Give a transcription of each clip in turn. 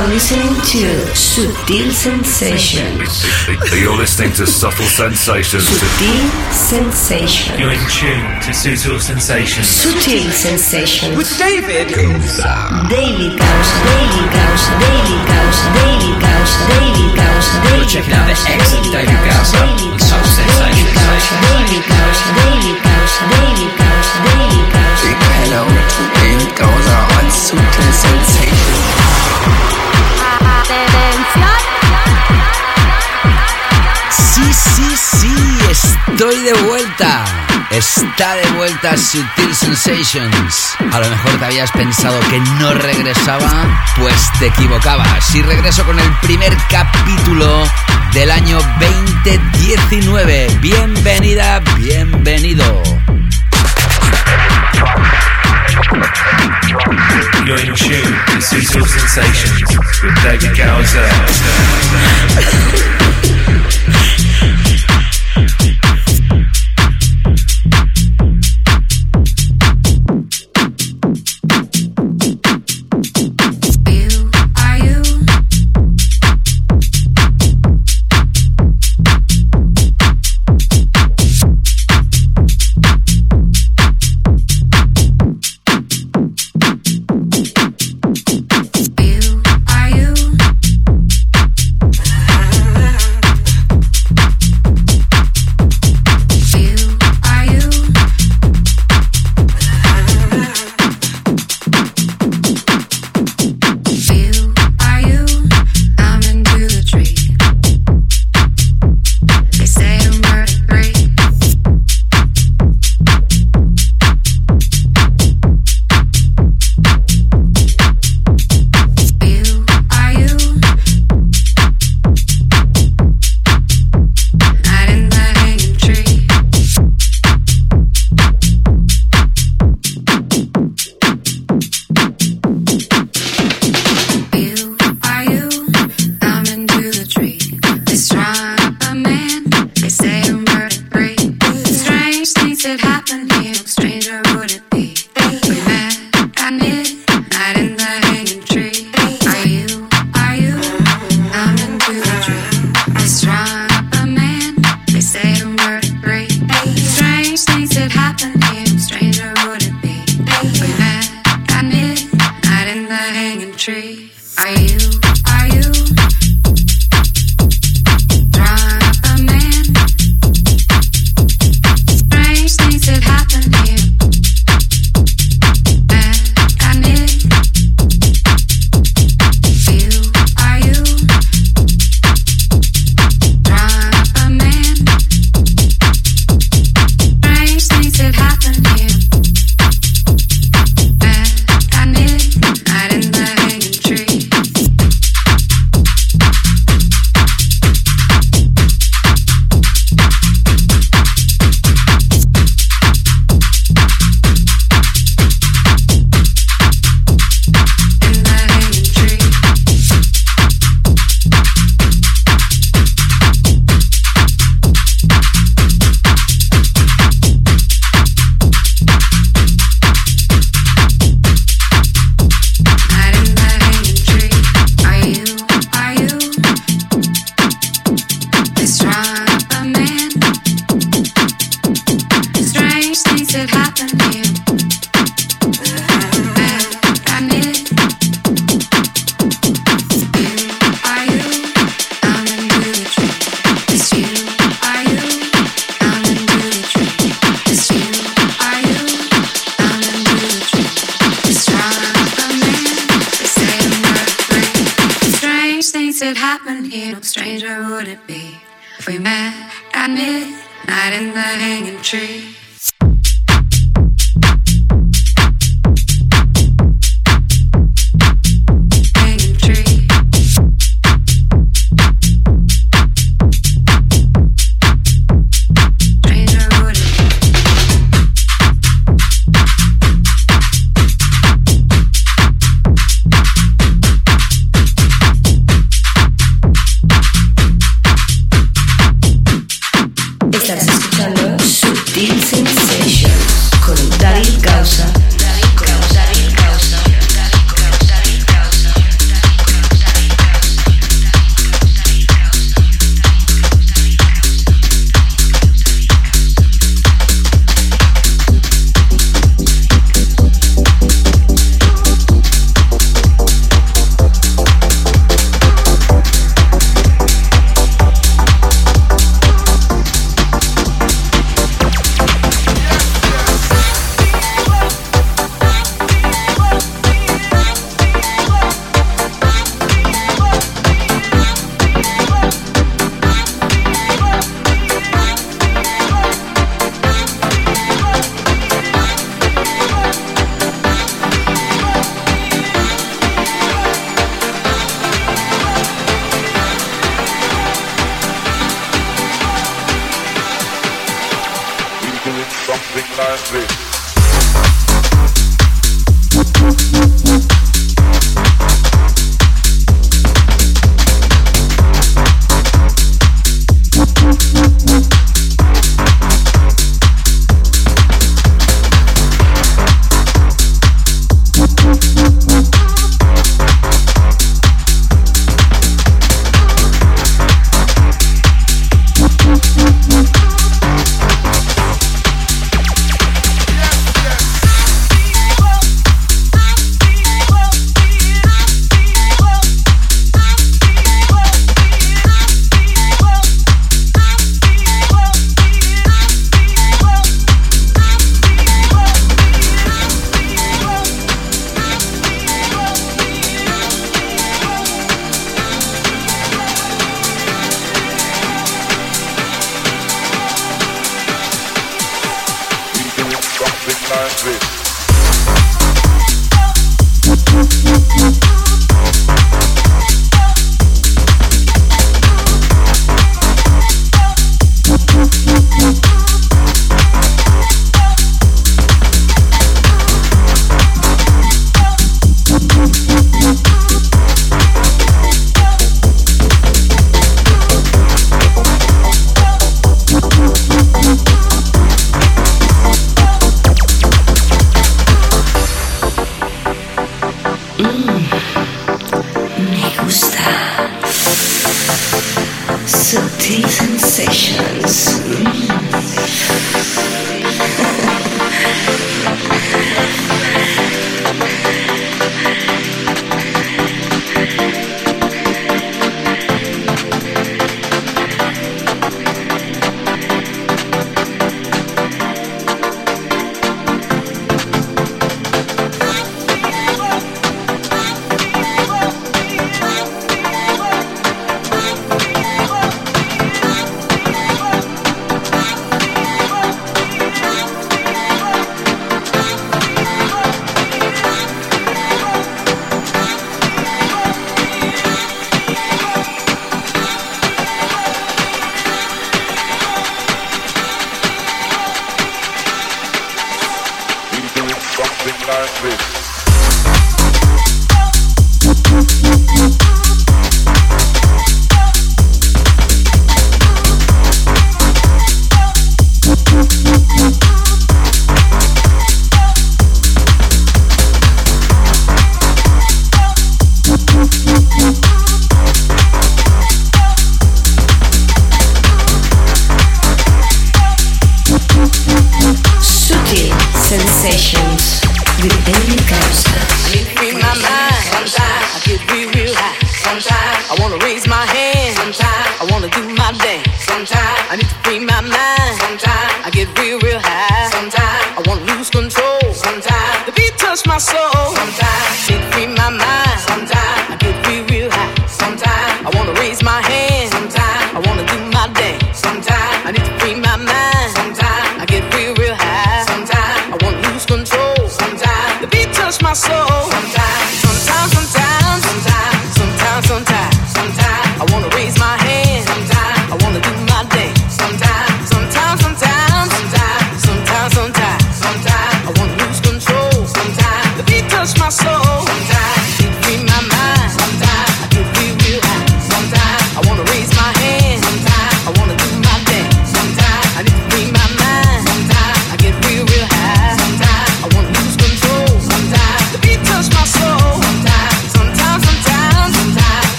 are listening to Subtle Sensations. You're listening to Subtle Sensations. Subtle Sensations. You're in tune to Subtle Sensations. Subtle Sensations. With David Gausa. David Gausa. David Gausa. David Gausa. David Gausa. David Gausa. David Gausa. Checking out the excellent David Gausa on Subtle Sensations. David Gausa. David Gausa. David Gausa. David Gausa. Hello to David Gausa on Subtle Sensations. Sí, sí, sí, estoy de vuelta. Está de vuelta Sutil Sensations. A lo mejor te habías pensado que no regresaba, pues te equivocabas. Y regreso con el primer capítulo del año 2019. Bienvenida, bienvenido. You're in tune with Suitable Sensations with David Gowser.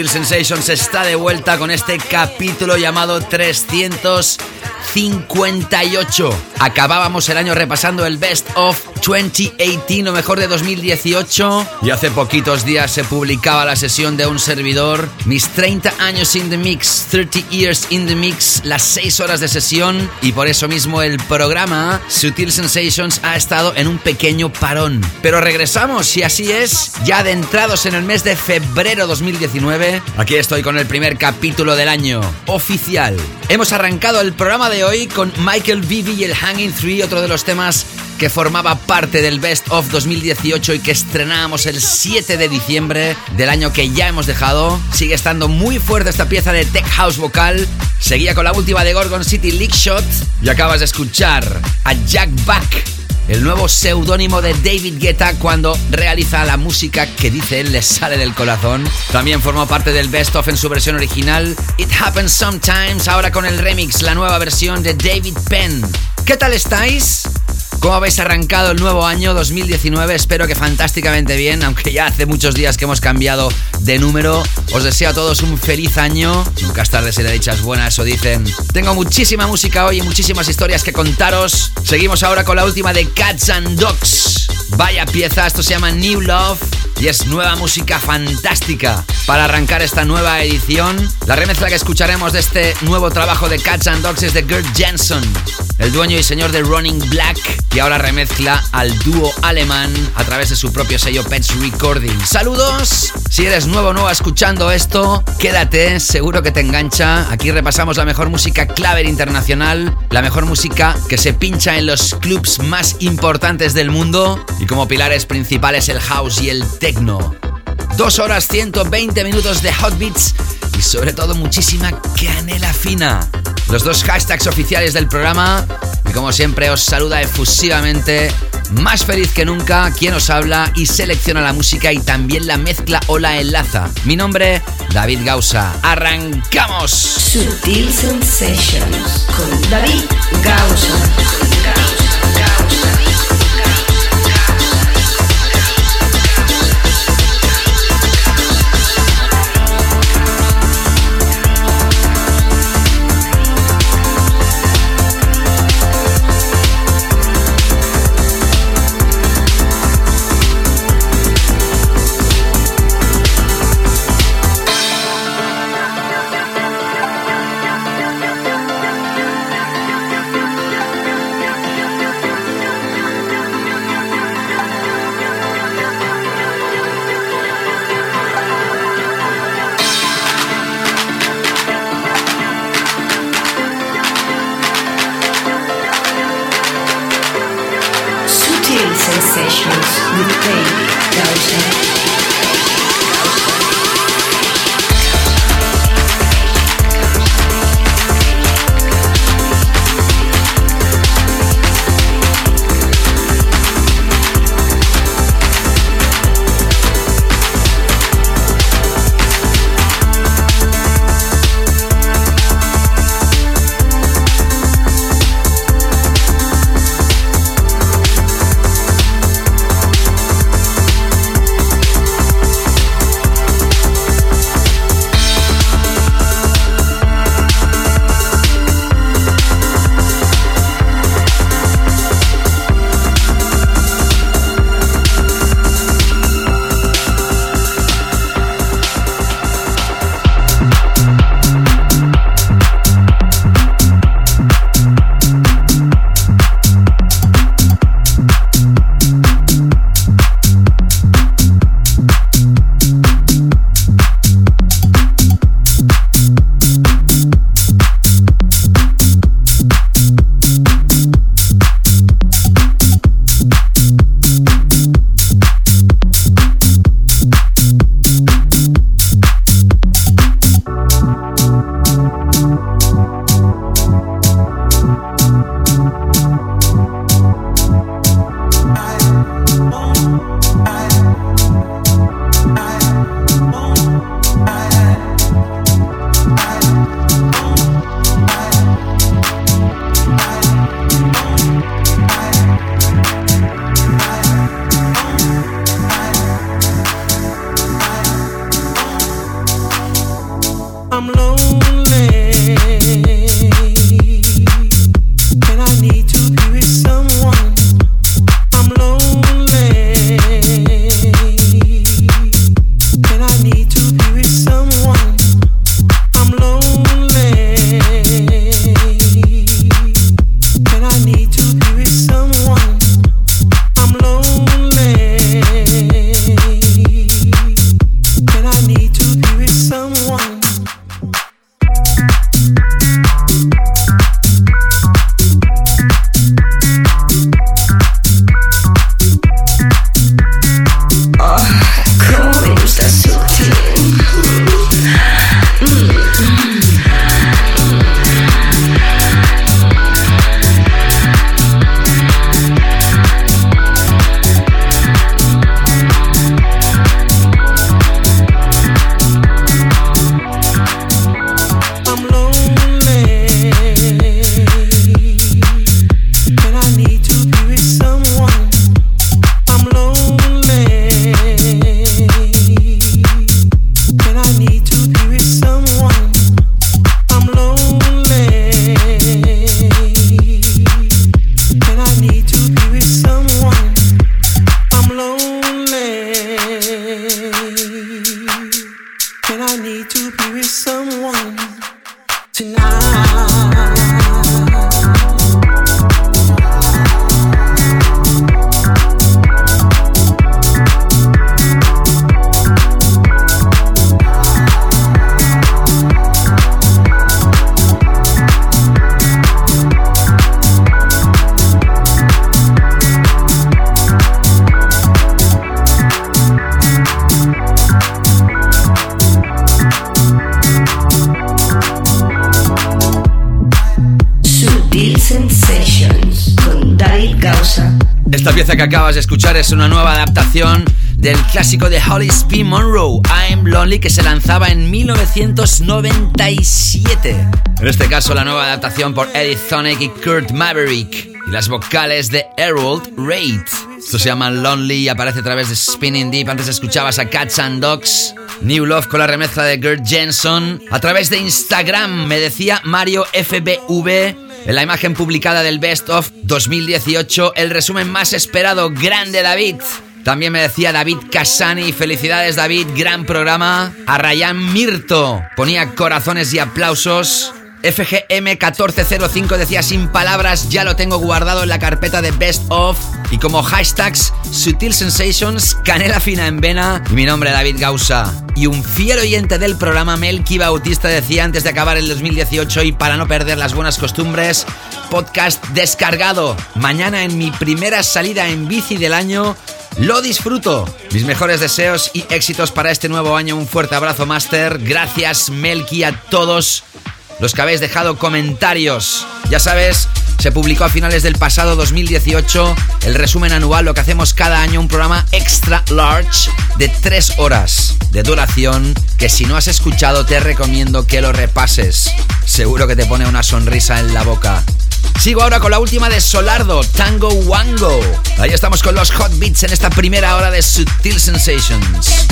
Sutil Sensations está de vuelta con este capítulo llamado 358. Acabábamos el año repasando el Best of 2018, lo mejor de 2018. Y hace poquitos días se publicaba la sesión de un servidor. Mis 30 años in the mix, 30 years in the mix, las 6 horas de sesión. Y por eso mismo el programa Sutil Sensations ha estado en un pequeño parón. Pero regresamos, y así es, ya adentrados en el mes de febrero 2019. Aquí estoy con el primer capítulo del año, oficial. Hemos arrancado el programa de hoy con Michael Vivi y el Hanging Tree, otro de los temas que formaba parte del Best of 2018 y que estrenábamos el 7 de diciembre del año que ya hemos dejado. Sigue estando muy fuerte esta pieza de Tech House vocal. Seguía con la última de Gorgon City Leak Shot y acabas de escuchar a Jack Back el nuevo seudónimo de David Guetta cuando realiza la música que dice él le sale del corazón. También formó parte del Best of en su versión original It Happens Sometimes, ahora con el remix, la nueva versión de David Penn. ¿Qué tal estáis? ¿Cómo habéis arrancado el nuevo año 2019? Espero que fantásticamente bien, aunque ya hace muchos días que hemos cambiado de número. Os deseo a todos un feliz año. Nunca es tarde si le dichas buenas o dicen. Tengo muchísima música hoy y muchísimas historias que contaros. Seguimos ahora con la última de Cats and Dogs. Vaya pieza, esto se llama New Love y es nueva música fantástica para arrancar esta nueva edición. La remezcla que escucharemos de este nuevo trabajo de Cats and Dogs es de Gert Jensen, el dueño y señor de Running Black, y ahora remezcla al dúo alemán a través de su propio sello Pets Recording. Saludos, si eres nuevo o nueva escuchando esto, quédate, seguro que te engancha. Aquí repasamos la mejor música clave internacional, la mejor música que se pincha en los clubs más importantes del mundo y como pilares principales el house y el techno. Dos horas 120 minutos de hot beats y sobre todo muchísima canela fina. Los dos hashtags oficiales del programa y como siempre os saluda efusivamente, más feliz que nunca, quien os habla y selecciona la música y también la mezcla o la enlaza. Mi nombre, David Gausa. ¡Arrancamos! Sutil Sensations con David Gausa. Pieza que acabas de escuchar es una nueva adaptación del clásico de Holly P. Monroe, I'm Lonely, que se lanzaba en 1997. En este caso, la nueva adaptación por Eddie Thonic y Kurt Maverick, y las vocales de Harold Reid. Esto se llama Lonely y aparece a través de Spinning Deep. Antes escuchabas a Cats and Dogs. New Love con la remezcla de Gert Jensen. A través de Instagram me decía Mario FBV en la imagen publicada del Best of 2018, el resumen más esperado, grande David. También me decía David Casani, felicidades David, gran programa. A Ryan Mirto ponía corazones y aplausos. FGM1405 decía sin palabras, ya lo tengo guardado en la carpeta de Best of. Y como hashtags, Sutil Sensations, Canela Fina en Vena y mi nombre David Gausa. Y un fiel oyente del programa, Melky Bautista, decía antes de acabar el 2018 y para no perder las buenas costumbres, podcast descargado. Mañana en mi primera salida en bici del año. Lo disfruto. Mis mejores deseos y éxitos para este nuevo año. Un fuerte abrazo, Master. Gracias, Melky, a todos los que habéis dejado comentarios. Ya sabes, se publicó a finales del pasado 2018 el resumen anual, lo que hacemos cada año, un programa extra large de tres horas de duración que si no has escuchado te recomiendo que lo repases. Seguro que te pone una sonrisa en la boca. Sigo ahora con la última de Solardo, Tango Wango. Ahí estamos con los hot beats en esta primera hora de Sutil Sensations.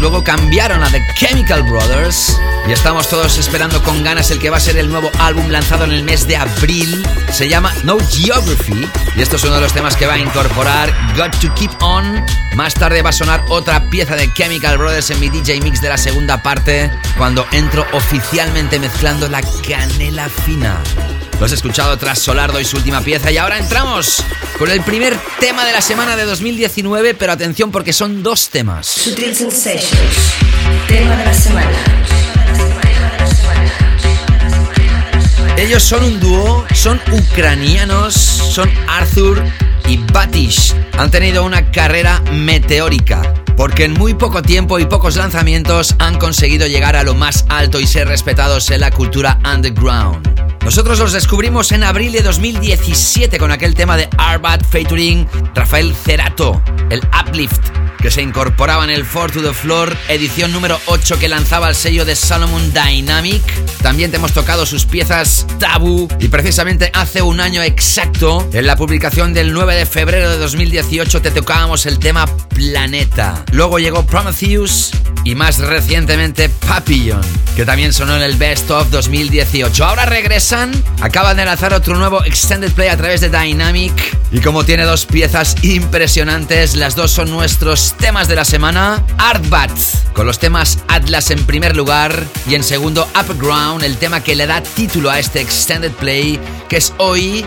Luego cambiaron a The Chemical Brothers y estamos todos esperando con ganas el que va a ser el nuevo álbum lanzado en el mes de abril. Se llama No Geography y esto es uno de los temas que va a incorporar Got to Keep On. Más tarde va a sonar otra pieza de Chemical Brothers en mi DJ Mix de la segunda parte cuando entro oficialmente mezclando la canela fina. Lo has escuchado tras Solardo y su última pieza y ahora entramos con el primer tema de la semana de 2019, pero atención porque son dos temas. Sutil Sensations, tema de la semana. Ellos son un dúo, son ucranianos, son Arthur y Batish. Han tenido una carrera meteórica porque en muy poco tiempo y pocos lanzamientos han conseguido llegar a lo más alto y ser respetados en la cultura underground. Nosotros los descubrimos en abril de 2017 con aquel tema de Arbat featuring Rafael Cerato, el Uplift, que se incorporaba en el Four to the Floor, edición número 8 que lanzaba el sello de Solomon Dynamic. También te hemos tocado sus piezas Taboo y precisamente hace un año exacto, en la publicación del 9 de febrero de 2018, te tocábamos el tema Planeta. Luego llegó Prometheus y más recientemente Papillon, que también sonó en el Best of 2018. Ahora regresan, acaban de lanzar otro nuevo Extended Play a través de Dynamic y como tiene dos piezas impresionantes, las dos son nuestros temas de la semana, Artbats, con los temas Atlas en primer lugar y en segundo Upground, el tema que le da título a este extended play, que es hoy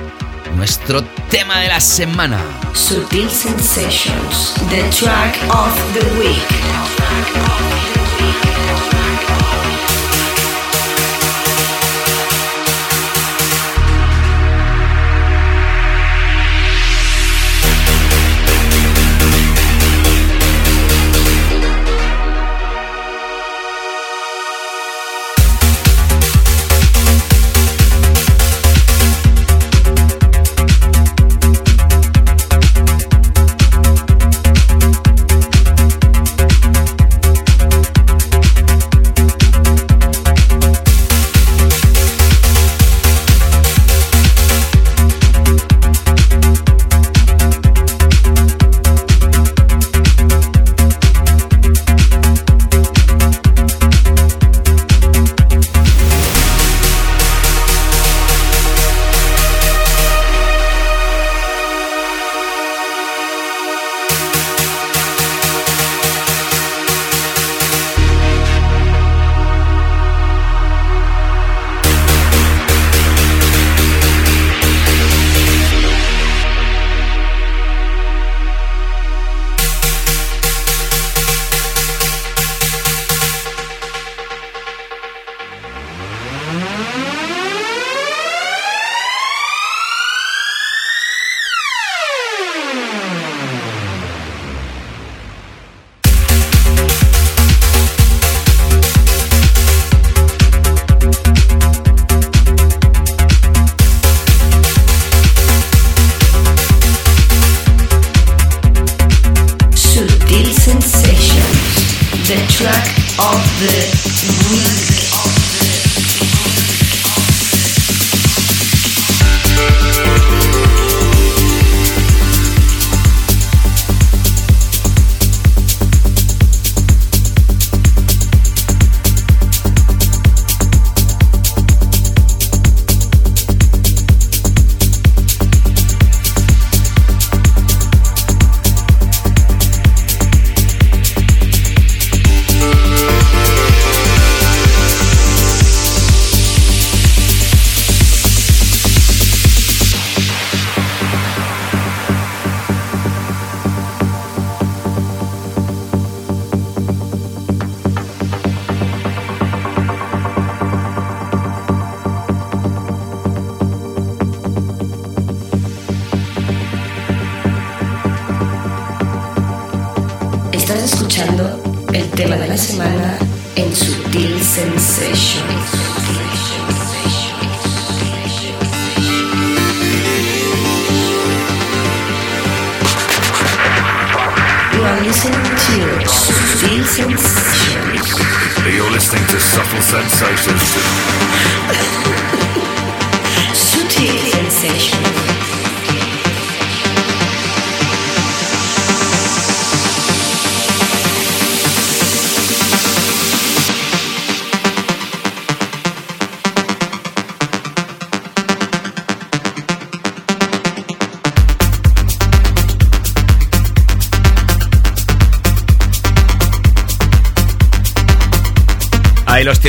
nuestro tema de la semana. Sutil Sensations, the track of the week.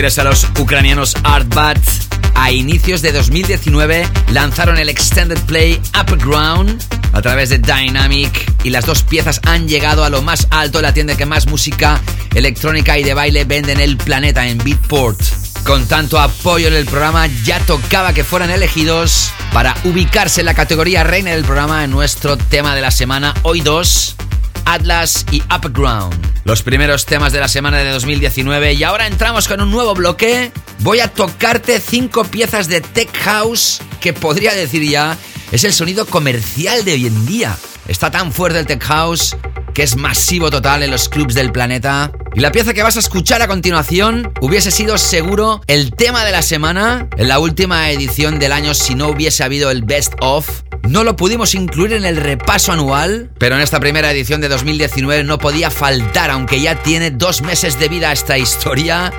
Tienes a los ucranianos Artbats. A inicios de 2019 lanzaron el extended play Upground a través de Dynamic y las dos piezas han llegado a lo más alto de la tienda que más música electrónica y de baile vende en el planeta en Beatport. Con tanto apoyo en el programa ya tocaba que fueran elegidos para ubicarse en la categoría reina del programa en nuestro tema de la semana, hoy dos, Atlas y Upground los primeros temas de la semana de 2019 y ahora entramos con un nuevo bloque. Voy a tocarte cinco piezas de Tech House que podría decir ya es el sonido comercial de hoy en día. Está tan fuerte el Tech House que es masivo total en los clubs del planeta. Y la pieza que vas a escuchar a continuación hubiese sido seguro el tema de la semana en la última edición del año si no hubiese habido el Best of no lo pudimos incluir en el repaso anual, pero en esta primera edición de 2019 no podía faltar, aunque ya tiene dos meses de vida esta historia.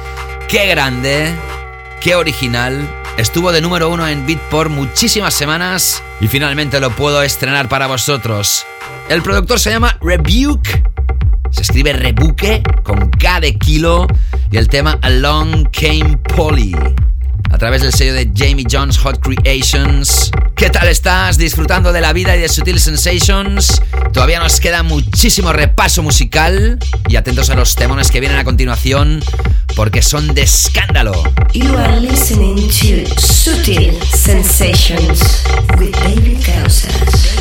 ¡Qué grande! ¡Qué original! Estuvo de número uno en Beat por muchísimas semanas y finalmente lo puedo estrenar para vosotros. El productor se llama Rebuke Se escribe Rebuque con K de kilo y el tema Along Came Polly a través del sello de Jamie Jones Hot Creations. ¿Qué tal estás? ¿Disfrutando de la vida y de Sutil Sensations? Todavía nos queda muchísimo repaso musical y atentos a los temones que vienen a continuación porque son de escándalo. You are listening to Sutil Sensations with David Gausas.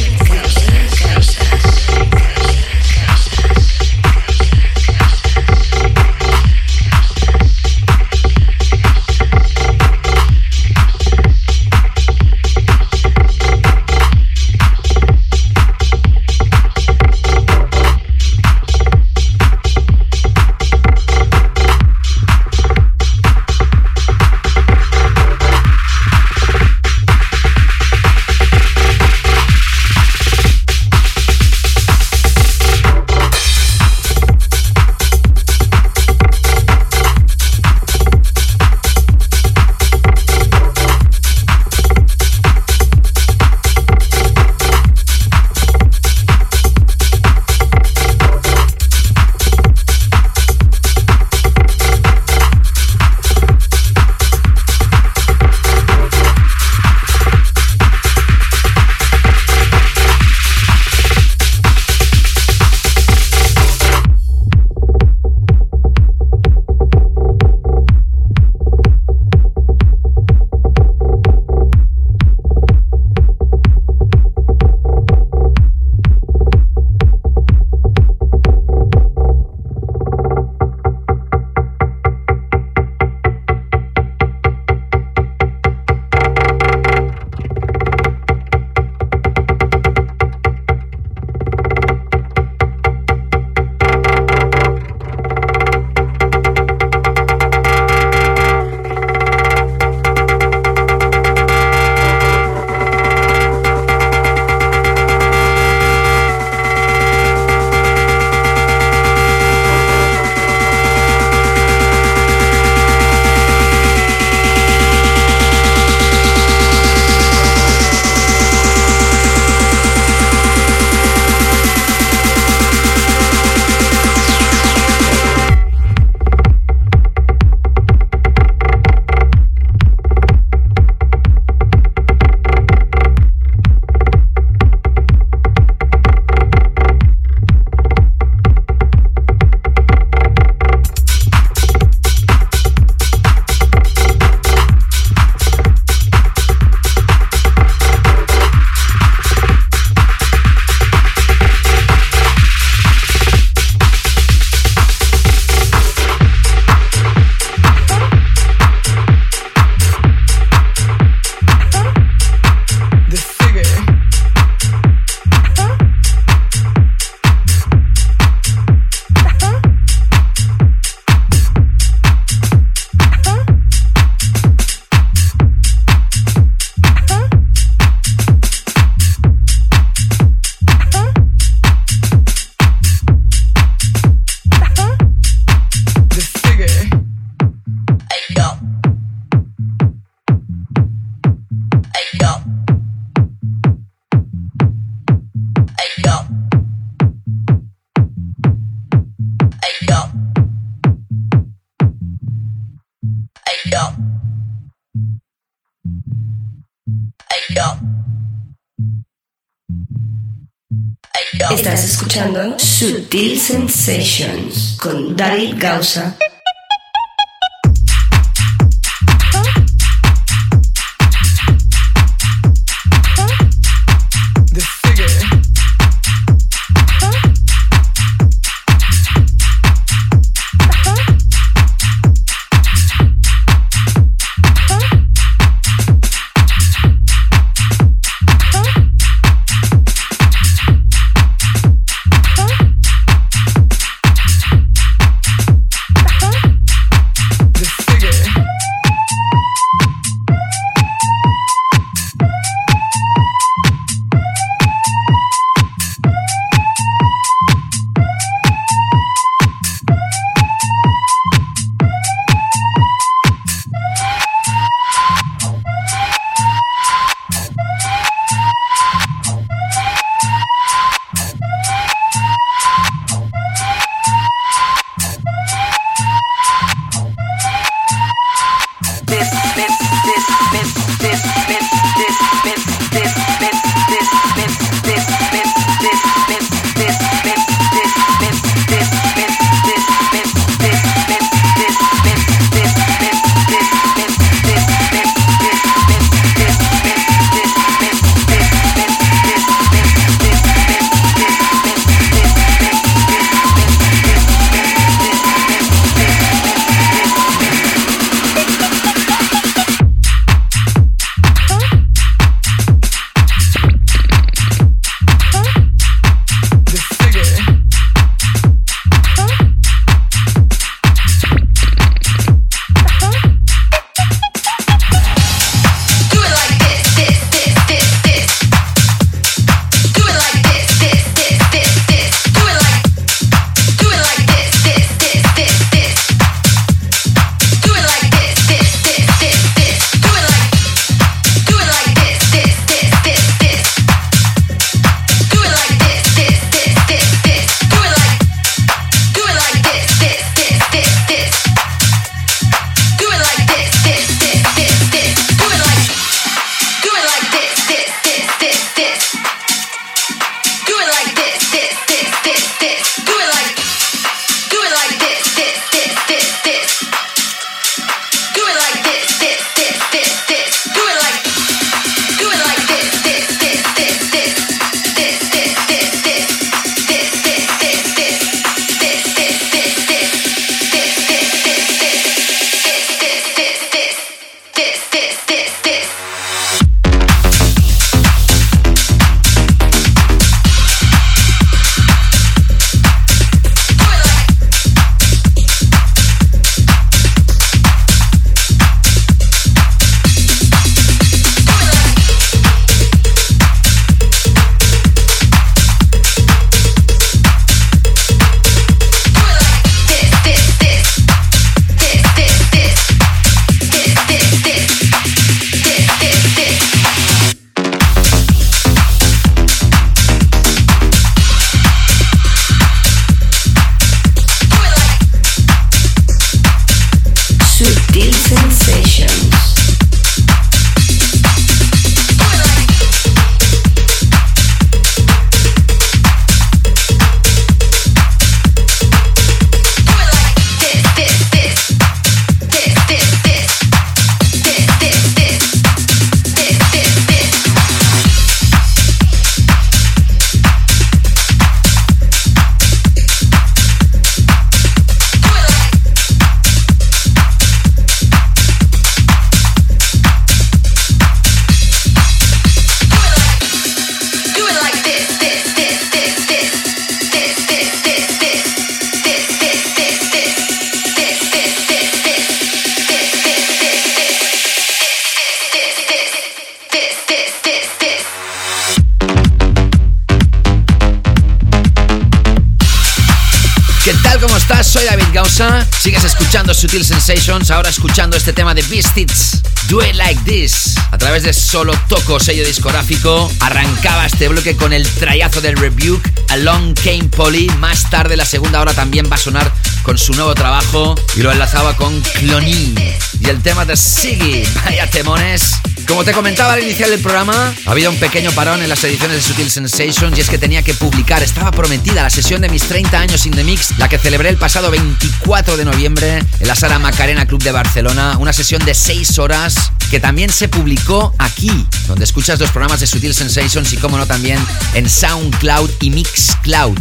Sutil Sensations con David Gausa. Ahora escuchando este tema de Beastits. Do It Like This. A través de Solo Toco, sello discográfico, arrancaba este bloque con el trayazo del Rebuke, Along Came Polly. Más tarde, la segunda hora también va a sonar con su nuevo trabajo y lo enlazaba con Clony. Y el tema de Siggy, vaya temones. Como te comentaba al iniciar del programa, ha habido un pequeño parón en las ediciones de Sutil Sensations y es que tenía que publicar, estaba prometida la sesión de mis 30 años in the mix, la que celebré el pasado 24 de noviembre en la sala Macarena Club de Barcelona, una sesión de 6 horas que también se publicó aquí, donde escuchas los programas de Sutil Sensations y como no también en SoundCloud y Mixcloud.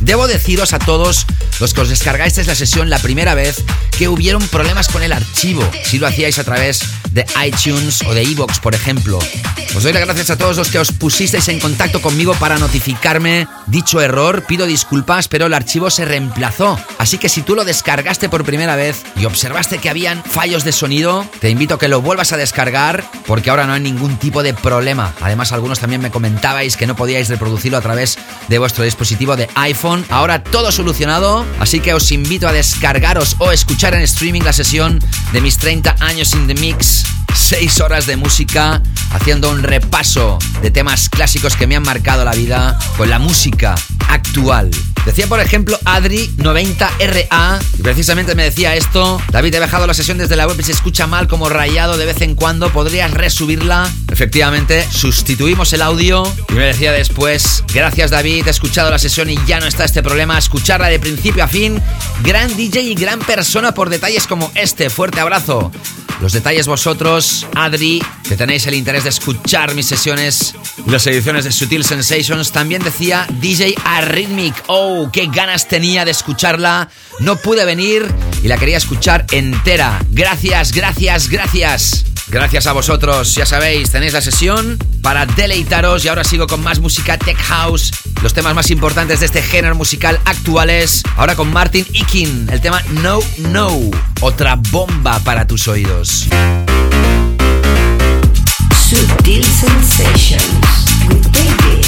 Debo deciros a todos los que os descargáis la sesión la primera vez que hubieron problemas con el archivo, si lo hacíais a través de iTunes o de Evox, por ejemplo. Os doy las gracias a todos los que os pusisteis en contacto conmigo para notificarme dicho error. Pido disculpas, pero el archivo se reemplazó. Así que si tú lo descargaste por primera vez y observaste que habían fallos de sonido, te invito a que lo vuelvas a descargar porque ahora no hay ningún tipo de problema. Además, algunos también me comentabais que no podíais reproducirlo a través de vuestro dispositivo de iPhone. Ahora todo solucionado, así que os invito a descargaros o escuchar en streaming la sesión de mis 30 años in the mix 6 horas de música haciendo un repaso de temas clásicos que me han marcado la vida con la música actual. Decía, por ejemplo, Adri90RA, y precisamente me decía esto. David, he bajado la sesión desde la web y se escucha mal como rayado de vez en cuando. ¿Podrías resubirla? Efectivamente, sustituimos el audio y me decía después, gracias David, he escuchado la sesión y ya no está este problema. Escucharla de principio a fin. Gran DJ y gran persona por detalles como este. Fuerte abrazo. Los detalles vosotros, Adri, que tenéis el interés de escuchar mis sesiones y las ediciones de Sutil Sensations. También decía DJ Arrhythmic. Oh, qué ganas tenía de escucharla. No pude venir y la quería escuchar entera. Gracias, gracias, gracias. Gracias a vosotros, ya sabéis, tenéis la sesión para deleitaros y ahora sigo con más música tech house, los temas más importantes de este género musical actuales. Ahora con Martin Ikin, el tema No No, otra bomba para tus oídos. Sutil Sensations with David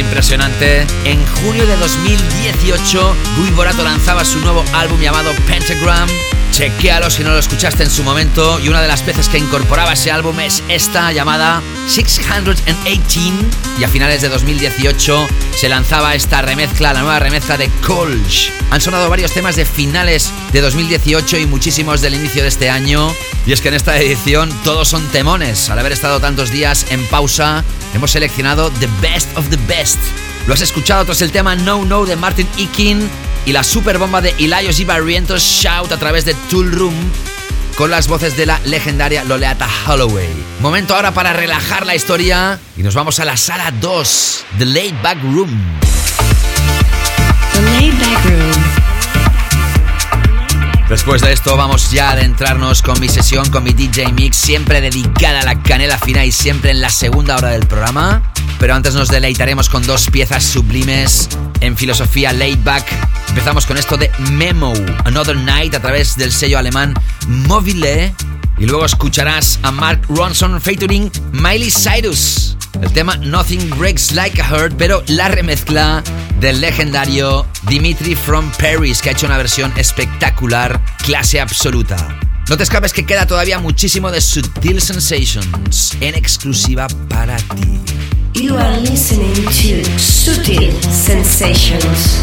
impresionante. En junio de 2018, Guy Borato lanzaba su nuevo álbum llamado Pentagram. Chequéalo si no lo escuchaste en su momento. Y una de las piezas que incorporaba ese álbum es esta llamada 618. Y a finales de 2018 se lanzaba esta remezcla, la nueva remezcla de Colge. Han sonado varios temas de finales de 2018 y muchísimos del inicio de este año. Y es que en esta edición todos son temones. Al haber estado tantos días en pausa, hemos seleccionado The Best of the Best. Lo has escuchado tras el tema No No de Martin Ikin y la super bomba de Elios y Barrientos Shout a través de Tool Room con las voces de la legendaria Loleata Holloway. Momento ahora para relajar la historia y nos vamos a la sala 2, The Laid Back Room. The Laid Back Room. Después de esto vamos ya a adentrarnos con mi sesión, con mi DJ Mix, siempre dedicada a la canela fina y siempre en la segunda hora del programa. Pero antes nos deleitaremos con dos piezas sublimes en filosofía laid back. Empezamos con esto de Memo, Another Night a través del sello alemán Mobile. Y luego escucharás a Mark Ronson featuring Miley Cyrus. El tema Nothing Breaks Like a Heart, pero la remezcla del legendario Dimitri from Paris, que ha hecho una versión espectacular, clase absoluta. No te escapes que queda todavía muchísimo de Sutil Sensations en exclusiva para ti. You are listening to Sutil Sensations.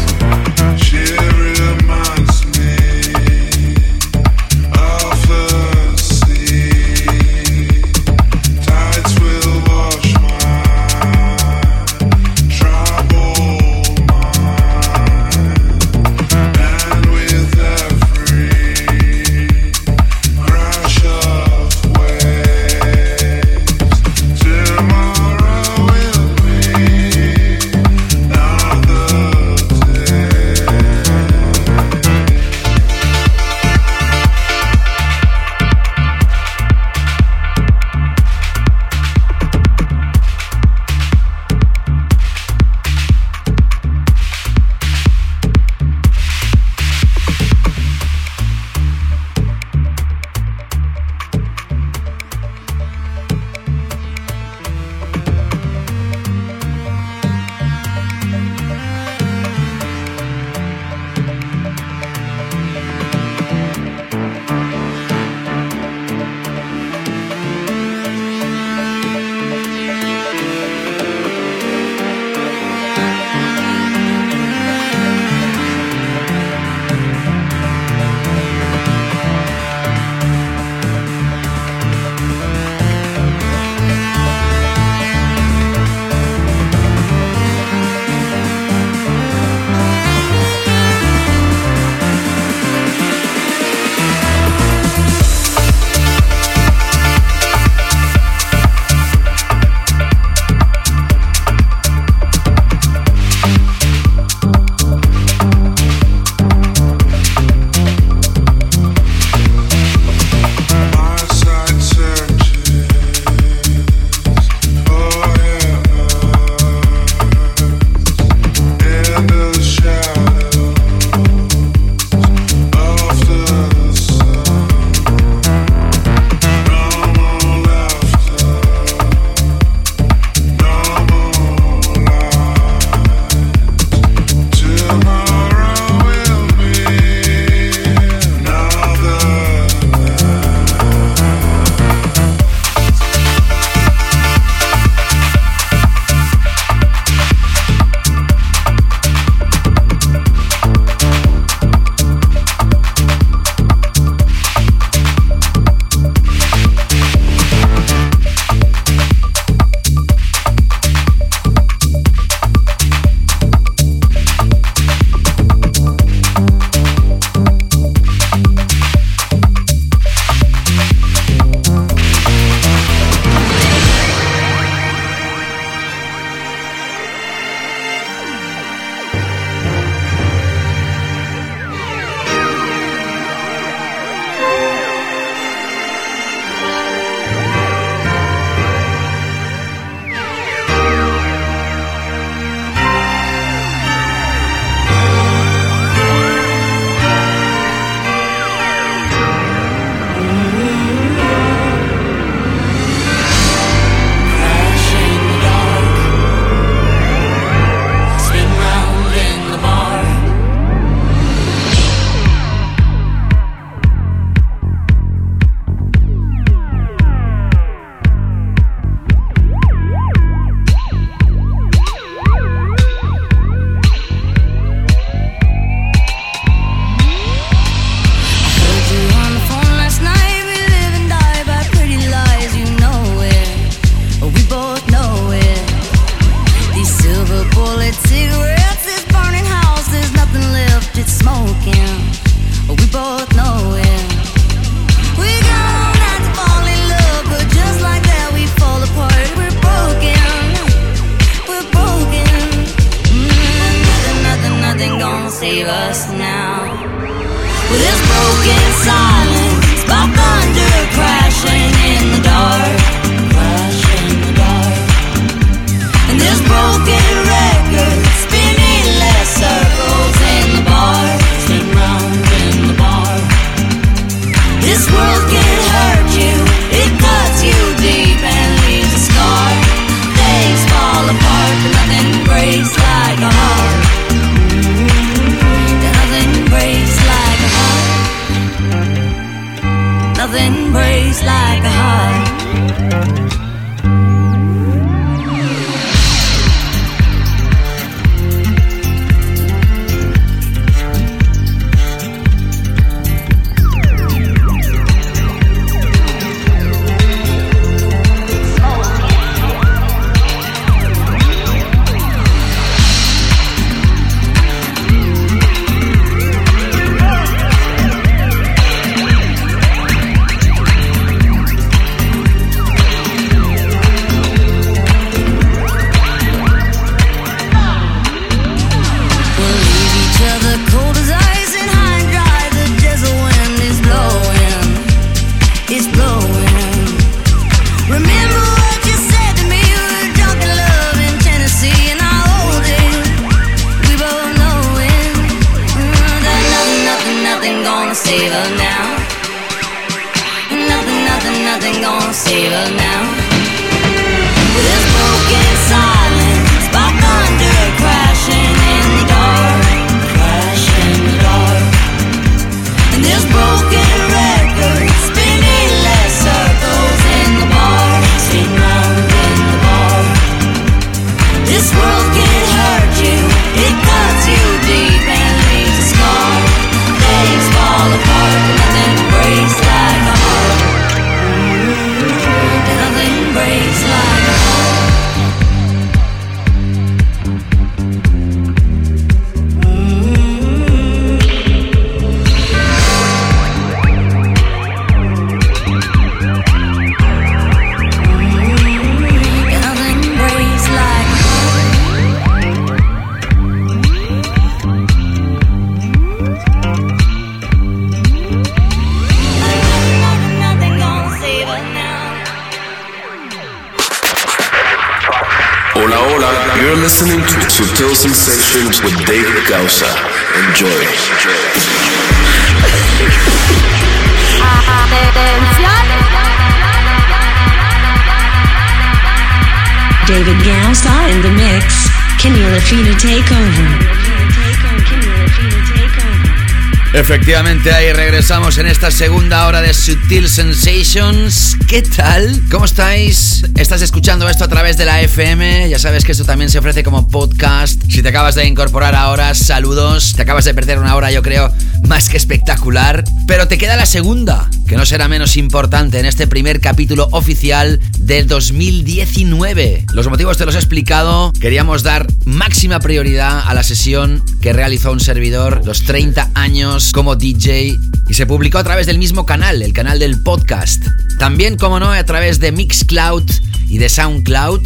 Efectivamente, ahí regresamos en esta segunda hora de Sutil Sensations. ¿Qué tal? ¿Cómo estáis? ¿Estás escuchando esto a través de la FM? Ya sabes que esto también se ofrece como podcast. Si te acabas de incorporar ahora, saludos. Te acabas de perder una hora, yo creo, más que espectacular. Pero te queda la segunda, que no será menos importante en este primer capítulo oficial del 2019. Los motivos te los he explicado. Queríamos dar máxima prioridad a la sesión que realizó un servidor, los 30 años como DJ y se publicó a través del mismo canal, el canal del podcast. También, como no, a través de Mixcloud y de Soundcloud.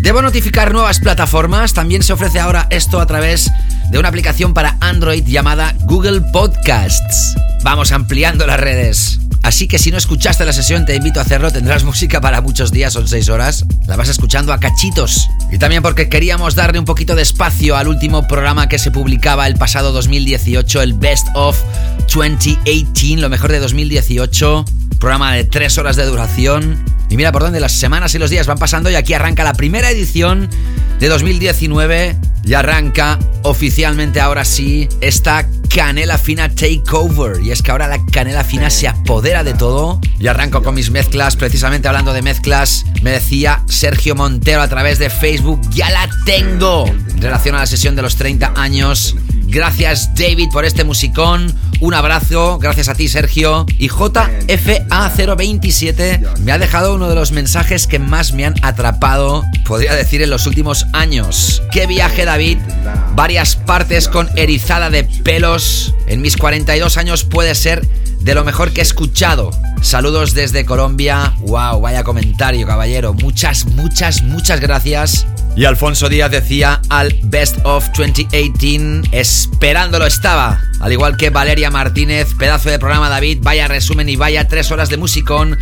Debo notificar nuevas plataformas, también se ofrece ahora esto a través de una aplicación para Android llamada Google Podcasts. Vamos ampliando las redes. Así que si no escuchaste la sesión, te invito a hacerlo. Tendrás música para muchos días, son seis horas. La vas escuchando a cachitos. Y también porque queríamos darle un poquito de espacio al último programa que se publicaba el pasado 2018, el Best of 2018, lo mejor de 2018. Programa de tres horas de duración. Y mira por dónde las semanas y los días van pasando y aquí arranca la primera edición de 2019. Y arranca oficialmente ahora sí esta Canela Fina Takeover. Y es que ahora la Canela Fina se apodera de todo. Y arranco con mis mezclas. Precisamente hablando de mezclas, me decía Sergio Montero a través de Facebook, ya la tengo. En relación a la sesión de los 30 años. Gracias David por este musicón. Un abrazo. Gracias a ti Sergio. Y JFA027 me ha dejado uno de los mensajes que más me han atrapado, podría decir, en los últimos años. ¡Qué viaje David! Varias partes con erizada de pelos. En mis 42 años puede ser de lo mejor que he escuchado. Saludos desde Colombia. Wow, vaya comentario, caballero. Muchas, muchas, muchas gracias. Y Alfonso Díaz decía al Best of 2018, esperándolo estaba. Al igual que Valeria Martínez, pedazo de programa David, vaya resumen y vaya tres horas de musicón.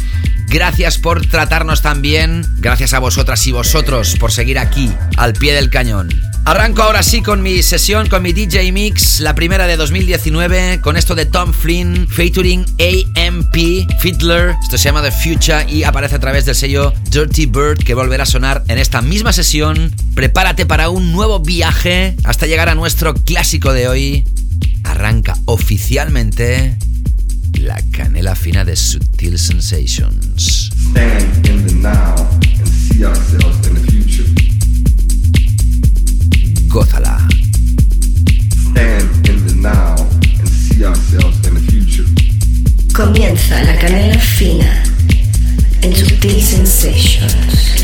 Gracias por tratarnos tan bien. Gracias a vosotras y vosotros por seguir aquí, al pie del cañón. Arranco ahora sí con mi sesión, con mi DJ Mix, la primera de 2019, con esto de Tom Flynn, featuring AMP, Fiddler. Esto se llama The Future y aparece a través del sello Dirty Bird, que volverá a sonar en esta misma sesión. Prepárate para un nuevo viaje hasta llegar a nuestro clásico de hoy. Arranca oficialmente la canela fina de Sutil Sensations. Future. Comienza la canela fina en Subtil Sensations.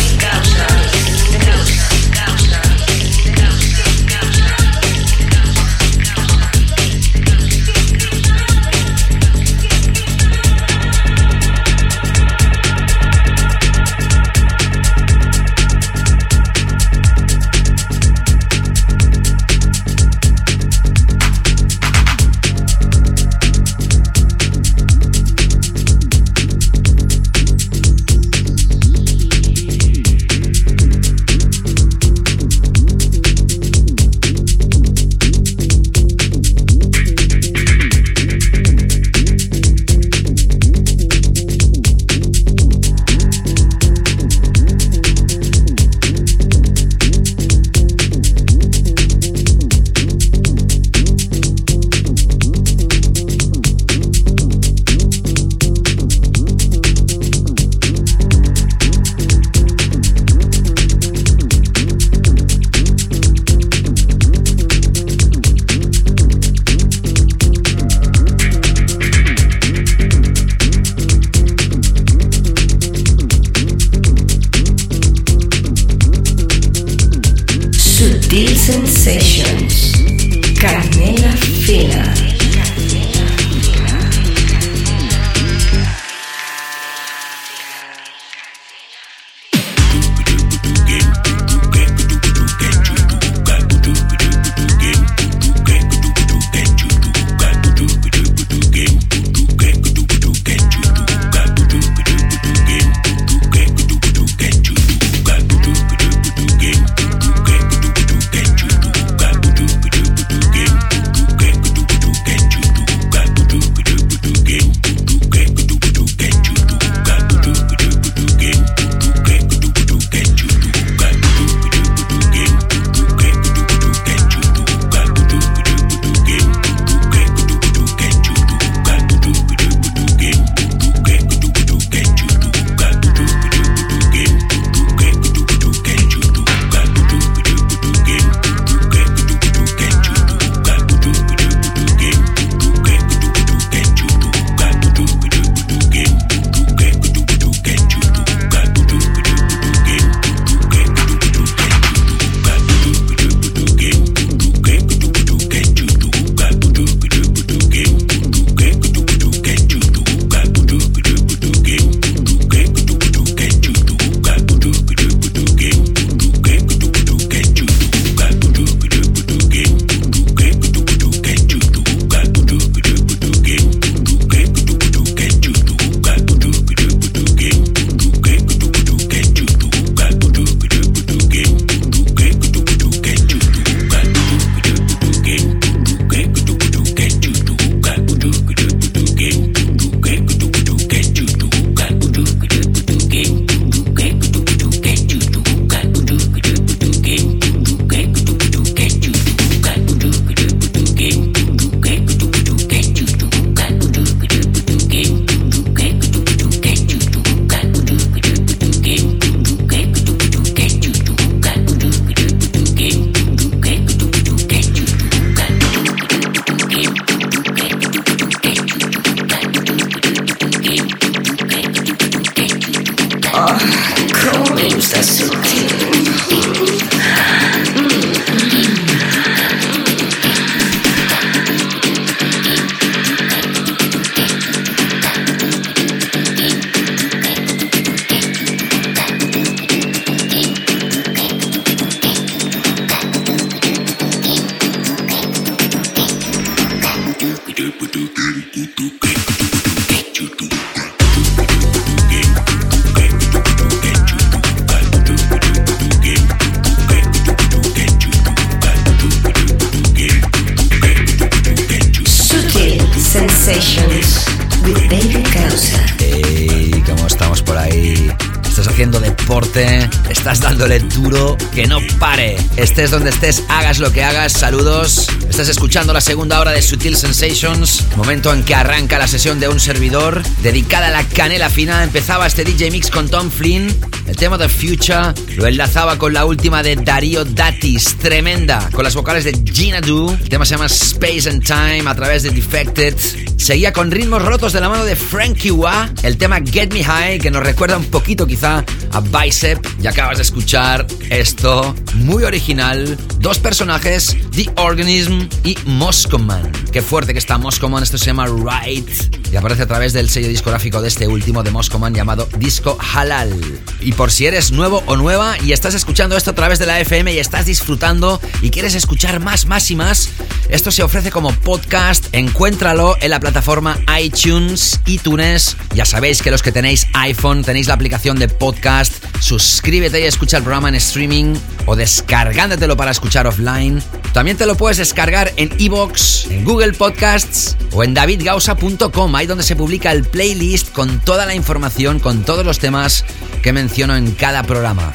Estés donde estés, hagas lo que hagas, saludos. Estás escuchando la segunda hora de Sutil Sensations, momento en que arranca la sesión de un servidor dedicada a la canela fina. Empezaba este DJ Mix con Tom Flynn, el tema de Future lo enlazaba con la última de Darío Datis, tremenda, con las vocales de Gina Du. El tema se llama Space and Time a través de Defected. Seguía con ritmos rotos de la mano de Frankie Wah, el tema Get Me High, que nos recuerda un poquito quizá a Bicep. Y acabas de escuchar esto, muy original. Dos personajes, The Organism y Moscow Man. Qué fuerte que está Moscow Man, esto se llama Right. Y aparece a través del sello discográfico de este último de Moscow Man llamado Disco Halal. Y por si eres nuevo o nueva y estás escuchando esto a través de la FM y estás disfrutando y quieres escuchar más, más y más, esto se ofrece como podcast. Encuéntralo en la plataforma iTunes, iTunes. Ya sabéis que los que tenéis iPhone tenéis la aplicación de podcast. Suscríbete y escucha el programa en streaming o descargándotelo para escuchar offline. También te lo puedes descargar en iBox, en Google Podcasts o en davidgausa.com, ahí donde se publica el playlist con toda la información, con todos los temas que menciono en cada programa.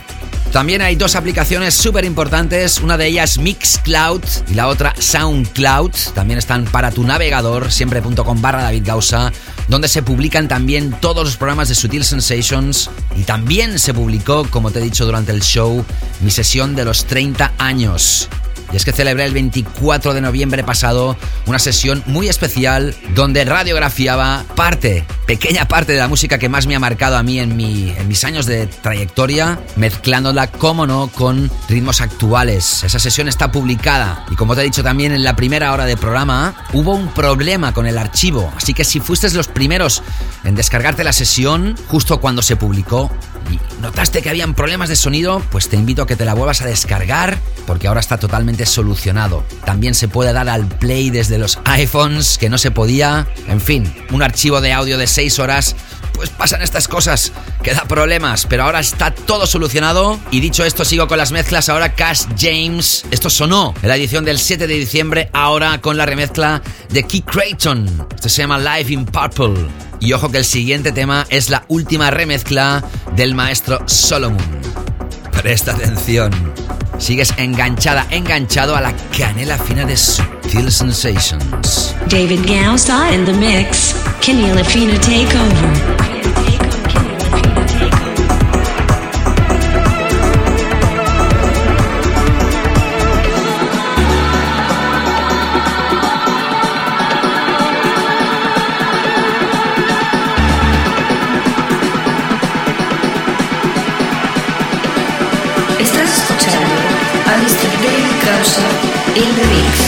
También hay dos aplicaciones súper importantes, una de ellas Mixcloud y la otra Soundcloud. También están para tu navegador, siempre.com barra David Gausa, donde se publican también todos los programas de Sutil Sensations. Y también se publicó, como te he dicho durante el show, mi sesión de los 30 años. Y es que celebré el 24 de noviembre pasado una sesión muy especial donde radiografiaba parte, pequeña parte de la música que más me ha marcado a mí en, mi, en mis años de trayectoria, mezclándola, como no, con ritmos actuales. Esa sesión está publicada y como te he dicho también en la primera hora de programa, hubo un problema con el archivo. Así que si fuiste los primeros en descargarte la sesión justo cuando se publicó, notaste que habían problemas de sonido, pues te invito a que te la vuelvas a descargar porque ahora está totalmente solucionado. También se puede dar al play desde los iPhones, que no se podía. En fin, un archivo de audio de 6 horas, pues pasan estas cosas, que da problemas, pero ahora está todo solucionado. Y dicho esto, sigo con las mezclas. Ahora Cash James, esto sonó en la edición del 7 de diciembre, ahora con la remezcla de Keith Creighton. Esto se llama Live in Purple. Y ojo que el siguiente tema es la última remezcla del maestro Solomon. Presta atención. Sigues enganchada, enganchado a la canela fina de Sutil Sensations. David Gausa in the mix. Kenny Lafina take in the mix.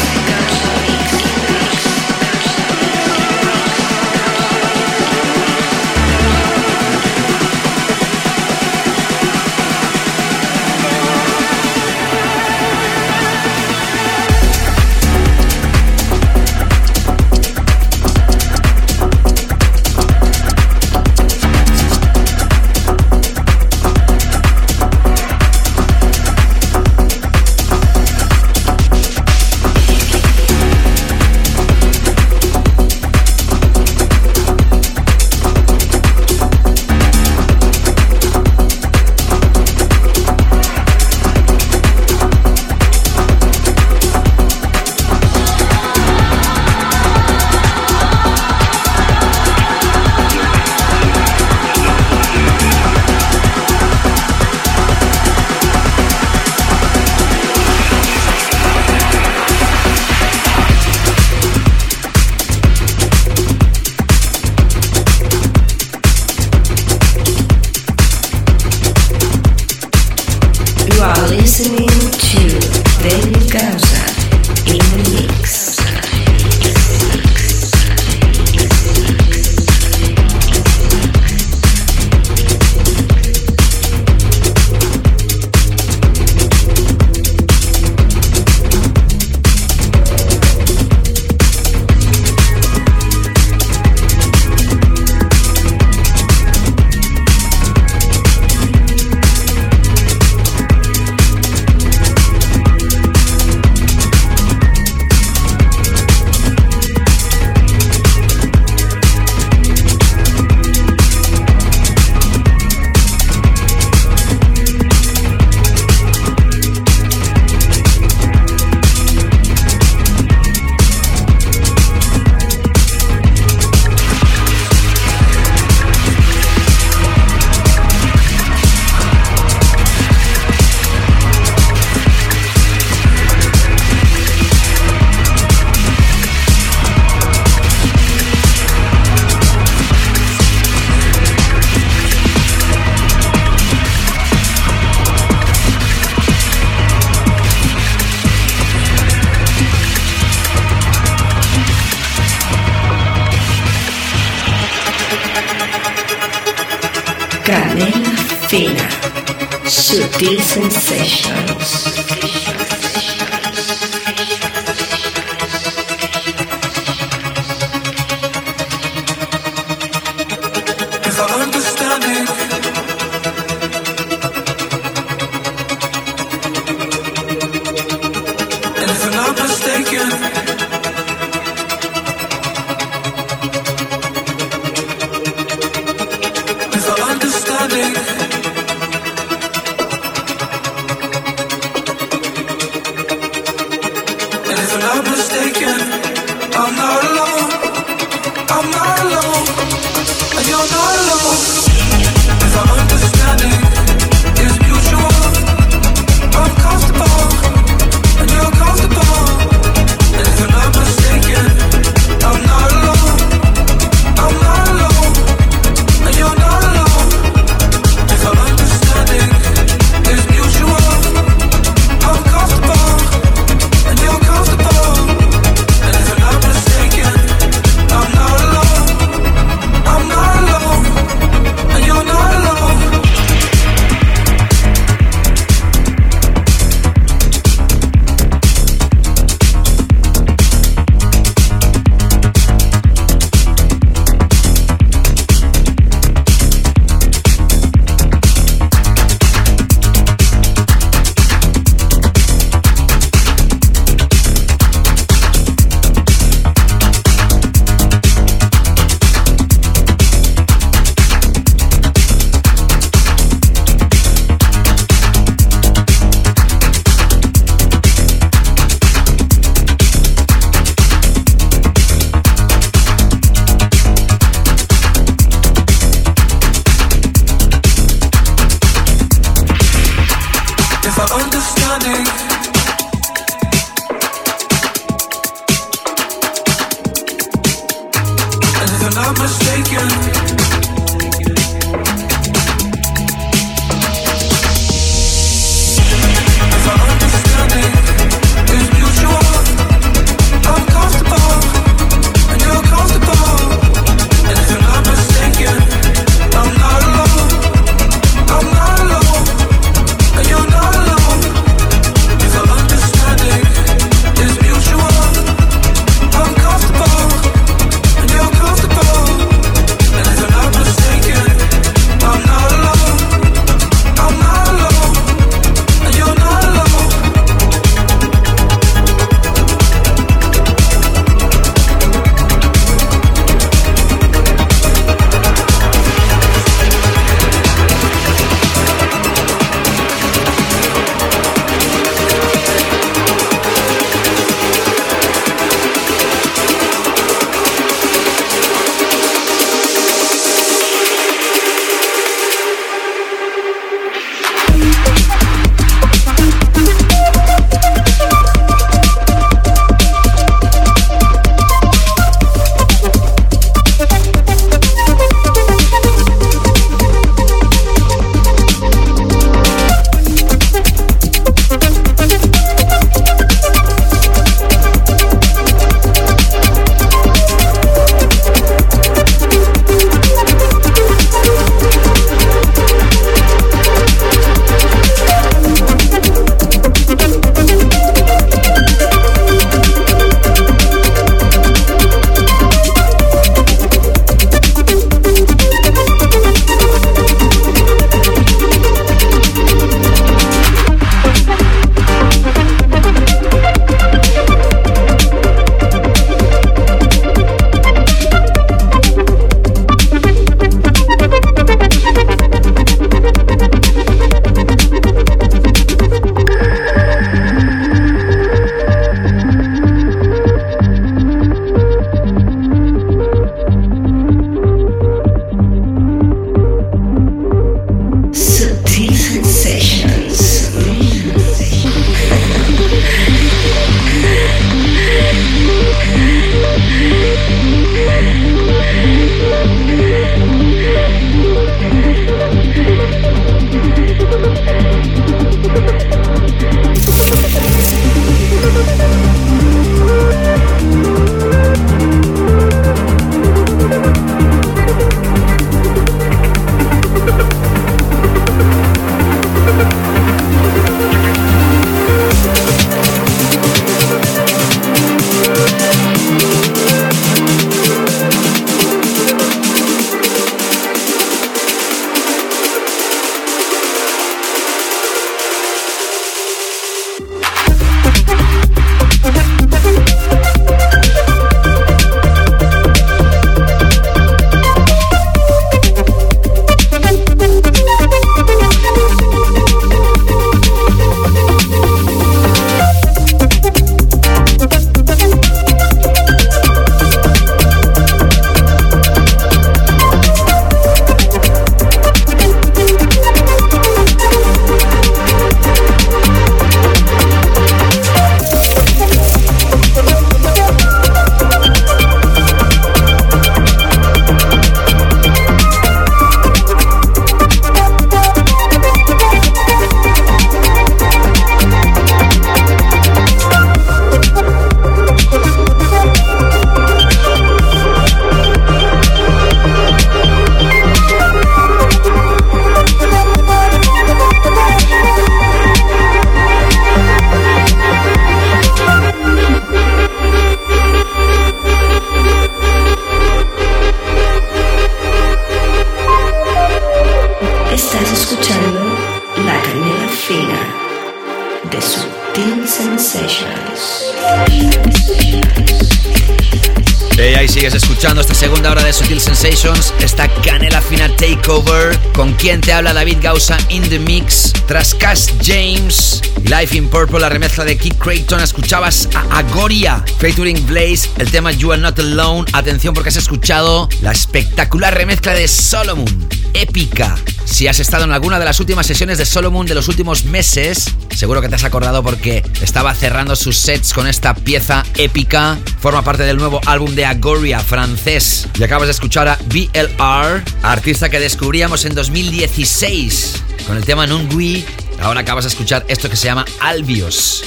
Con quien te habla David Gausa in the mix. Tras Cash James Life in Purple, la remezcla de Keith Creighton. Escuchabas a Agoria featuring Blaze, el tema You Are Not Alone. Atención porque has escuchado la espectacular remezcla de Solomon. Épica. Si has estado en alguna de las últimas sesiones de Solomon de los últimos meses, seguro que te has acordado porque estaba cerrando sus sets con esta pieza épica. Forma parte del nuevo álbum de Agoria, francés. Y acabas de escuchar a BLR, artista que descubríamos en 2016 con el tema Nungui. Ahora acabas de escuchar esto que se llama Albios.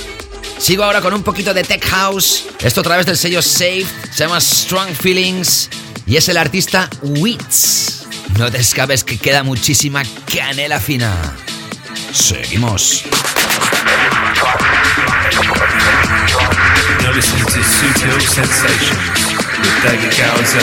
Sigo ahora con un poquito de Tech House. Esto a través del sello Safe. Se llama Strong Feelings. Y es el artista Wits. No te escapes que queda muchísima canela fina. Seguimos. Listening to Sutil Sensations with David Gowser.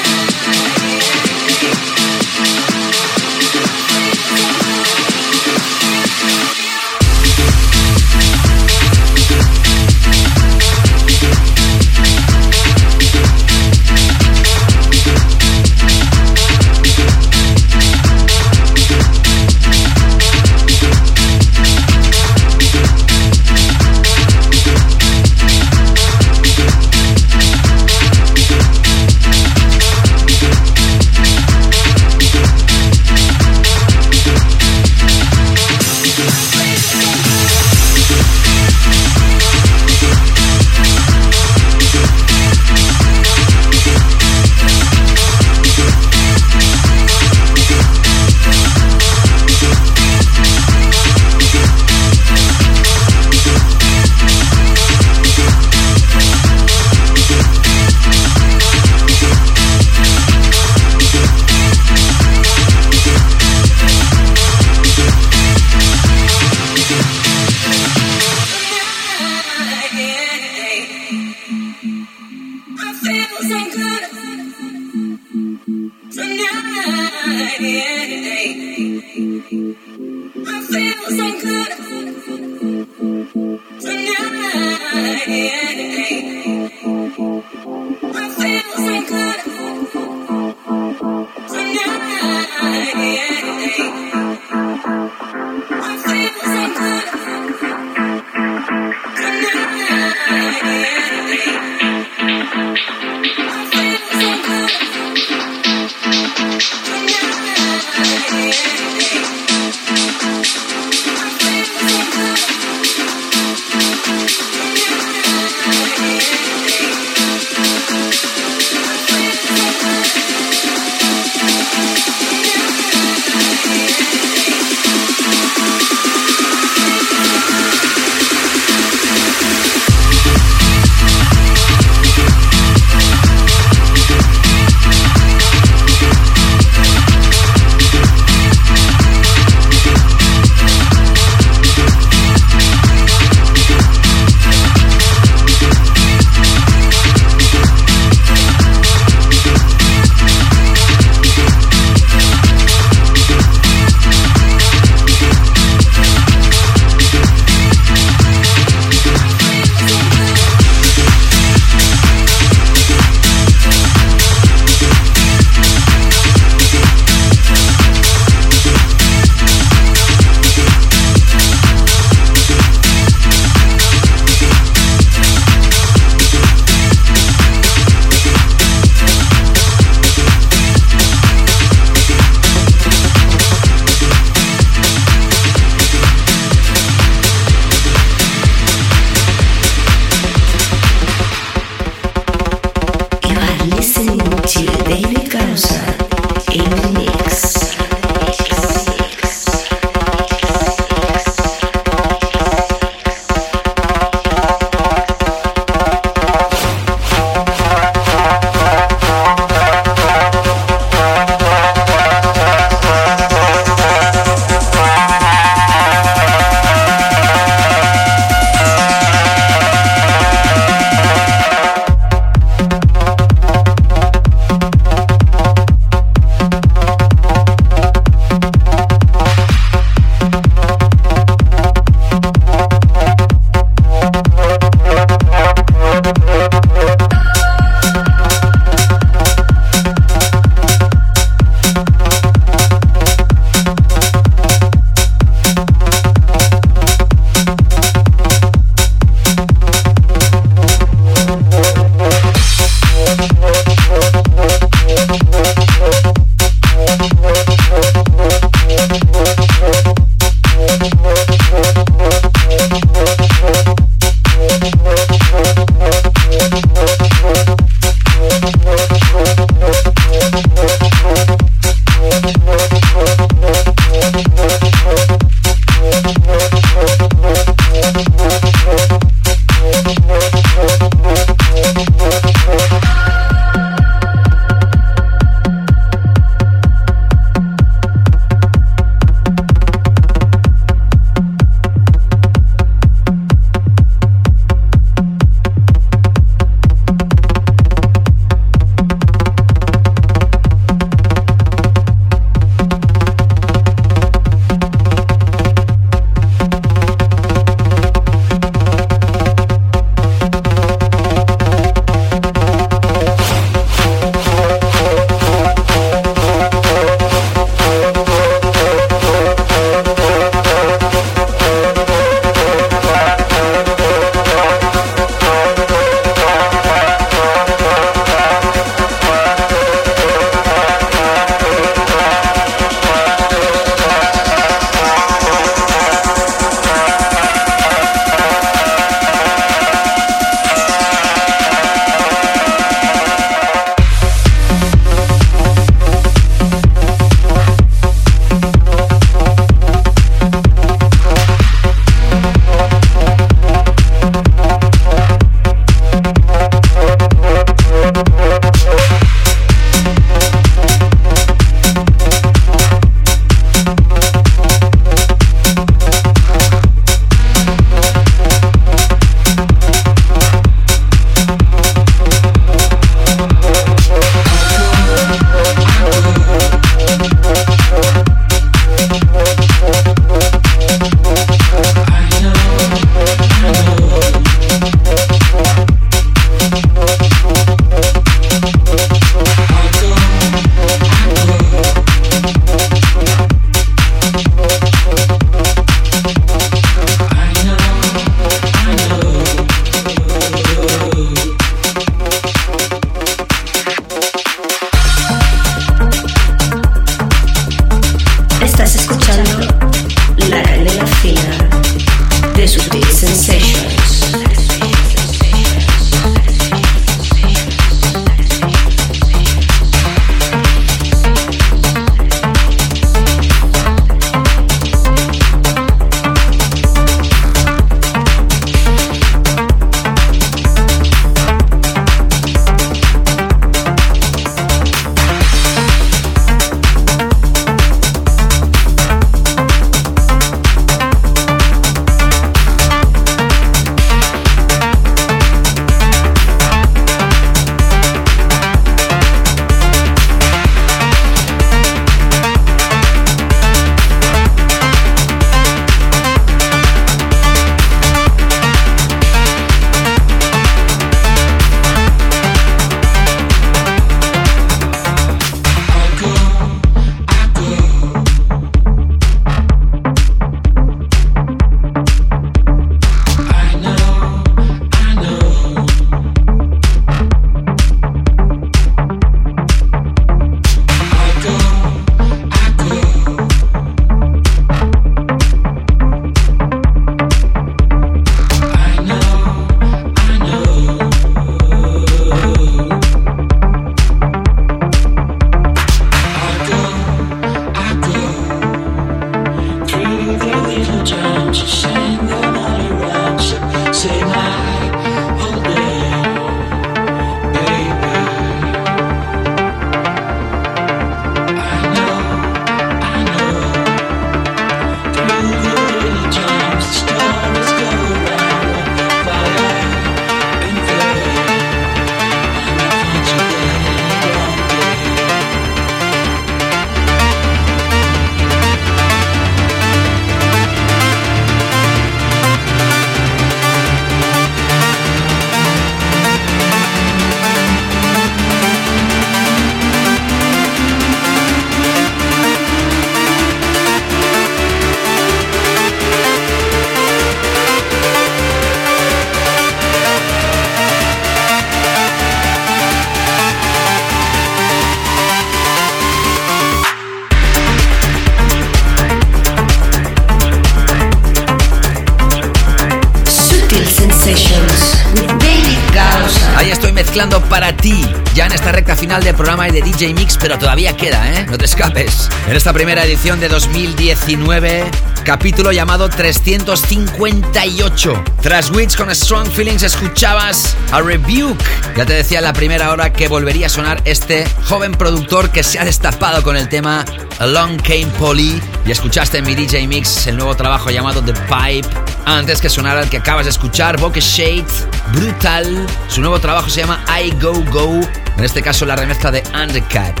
Final del programa y de DJ Mix, pero todavía queda, ¿eh? No te escapes. En esta primera edición de 2019, capítulo llamado 358. Tras Wits con Strong Feelings escuchabas a Rebuke. Ya te decía en la primera hora que volvería a sonar este joven productor que se ha destapado con el tema Along Came Polly. Y escuchaste en mi DJ Mix el nuevo trabajo llamado The Pipe. Antes que sonara el que acabas de escuchar, Bokeh Shade, Brutal. Su nuevo trabajo se llama I Go Go. En este caso la remezcla de Undercut.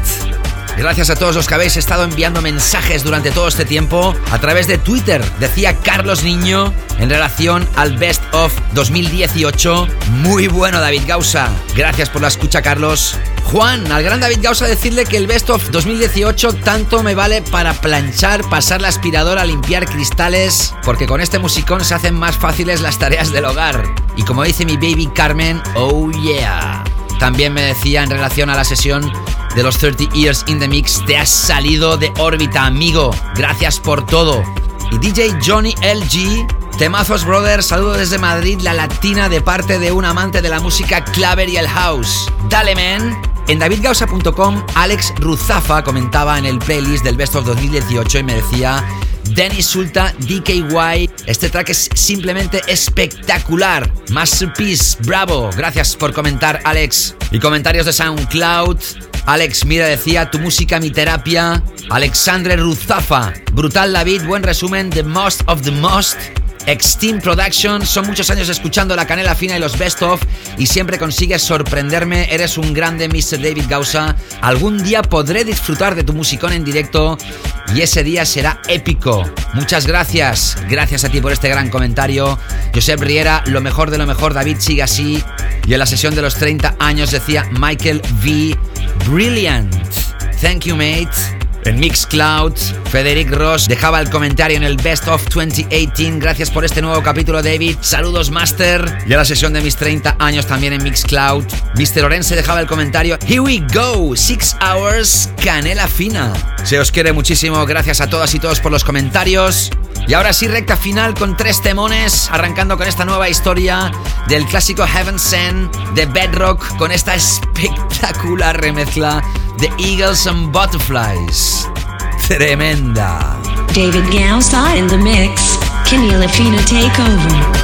Gracias a todos los que habéis estado enviando mensajes durante todo este tiempo a través de Twitter, decía Carlos Niño, en relación al Best of 2018. Muy bueno, David Gausa. Gracias por la escucha, Carlos. Juan, al gran David Gausa decirle que el Best of 2018 tanto me vale para planchar, pasar la aspiradora, limpiar cristales, porque con este musicón se hacen más fáciles las tareas del hogar. Y como dice mi baby Carmen, oh yeah. También me decía en relación a la sesión de los 30 Years in the Mix, te has salido de órbita, amigo. Gracias por todo. Y DJ Johnny LG, Temazos Brothers, saludo desde Madrid, la latina de parte de un amante de la música claver y el house. Dale, man. En davidgausa.com, Alex Ruzafa comentaba en el playlist del Best of 2018 y me decía Dennis Sulta DKY. Este track es simplemente espectacular. Masterpiece, bravo. Gracias por comentar, Alex. Y comentarios de SoundCloud. Alex Mira decía, tu música, mi terapia. Alexandre Ruzafa. Brutal David, buen resumen. The most of the most. Extreme Production, son muchos años escuchando la canela fina y los best of y siempre consigues sorprenderme, eres un grande Mr. David Gausa. Algún día podré disfrutar de tu musicón en directo y ese día será épico. Muchas gracias, gracias a ti por este gran comentario. Josep Riera, lo mejor de lo mejor, David sigue así. Y en la sesión de los 30 años decía Michael V. Brilliant. Thank you, mate. En Mixcloud, Federic Ross dejaba el comentario en el Best of 2018. Gracias por este nuevo capítulo, David. Saludos, Master. Y a la sesión de mis 30 años también en Mixcloud. Mr. Orense dejaba el comentario. Here we go. Six hours, canela fina. Se os quiere muchísimo. Gracias a todas y todos por los comentarios. Y ahora sí, recta final con tres temones, arrancando con esta nueva historia del clásico Heaven Sent de Bedrock, con esta espectacular remezcla de Eagles and Butterflies. Tremenda. David Gausa in the mix. Kenny Lafina take over.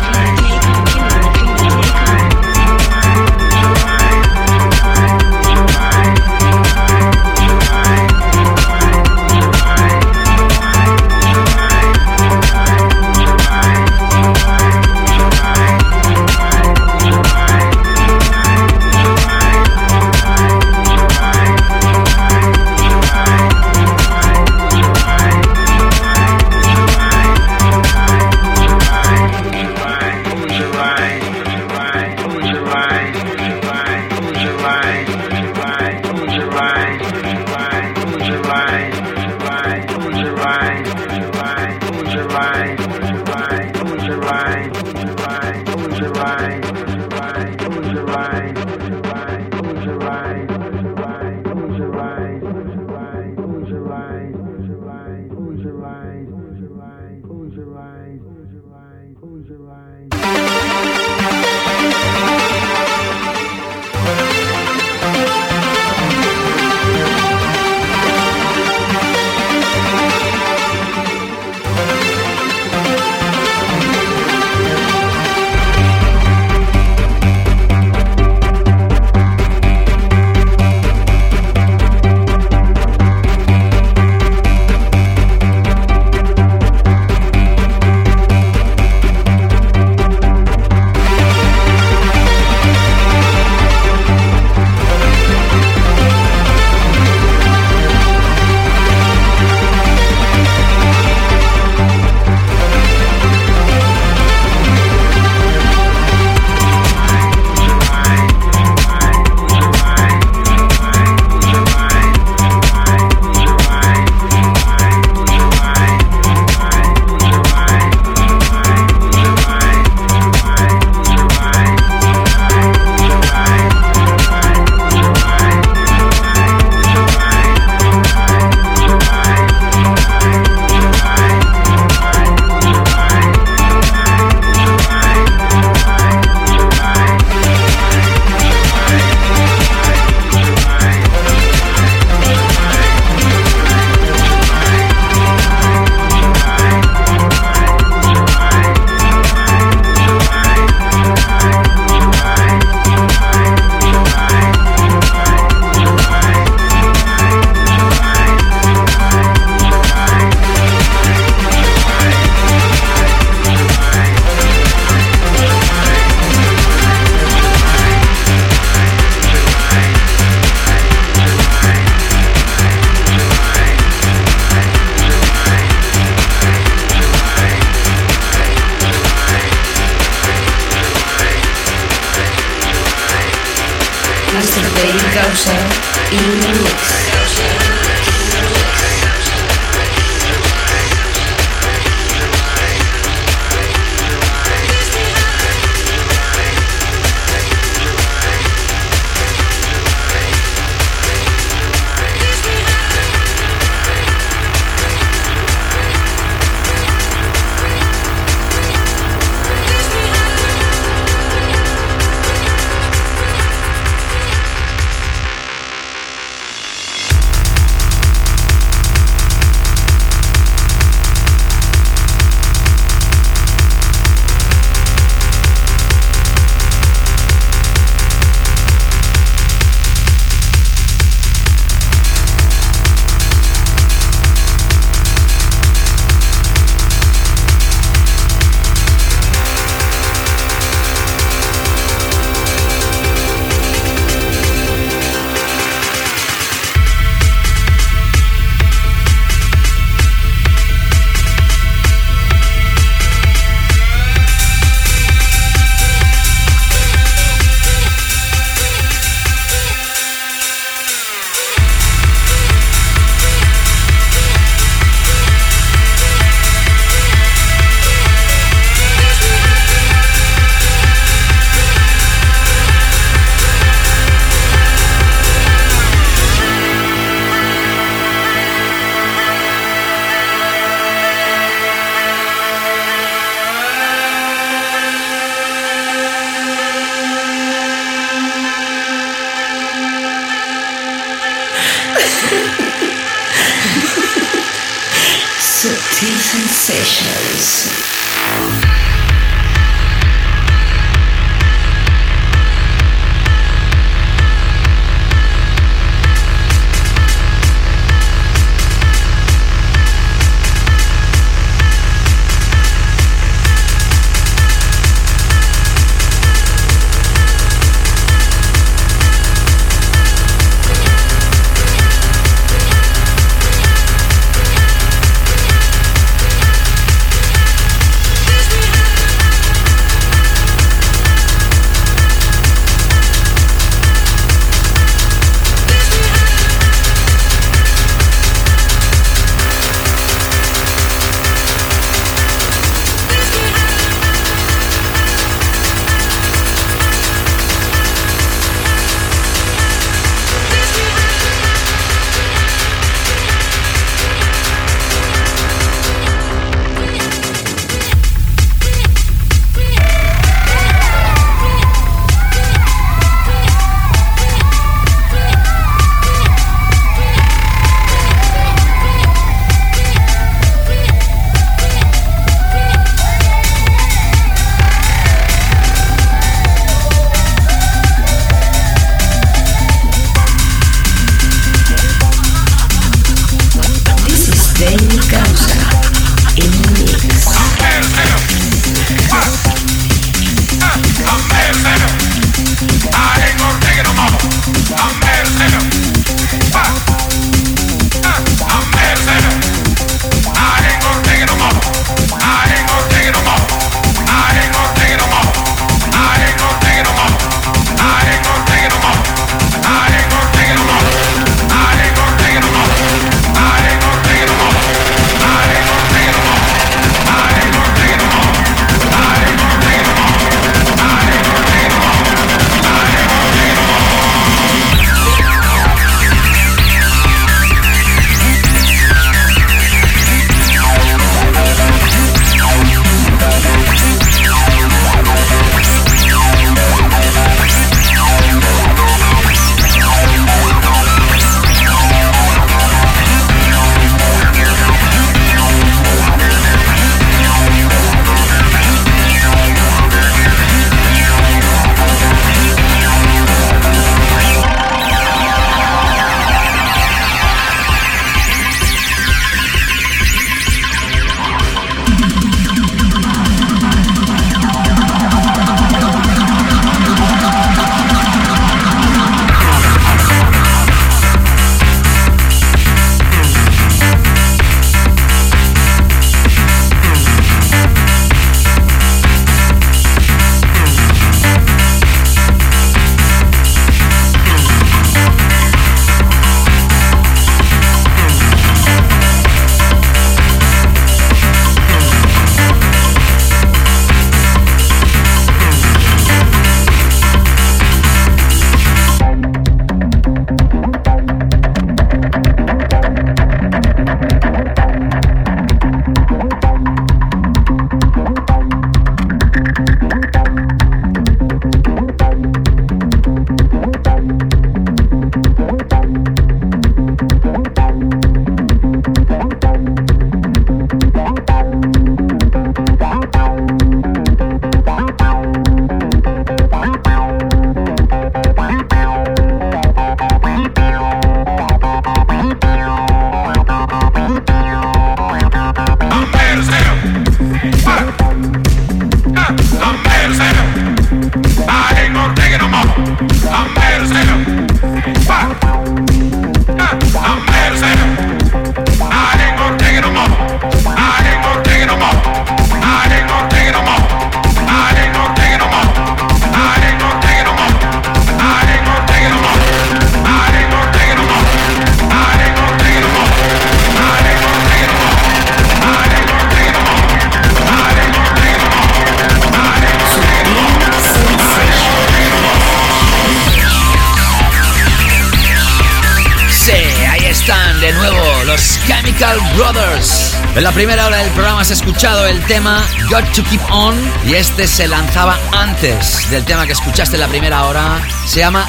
Tema Got to Keep On y este se lanzaba antes del tema que escuchaste en la primera hora. Se llama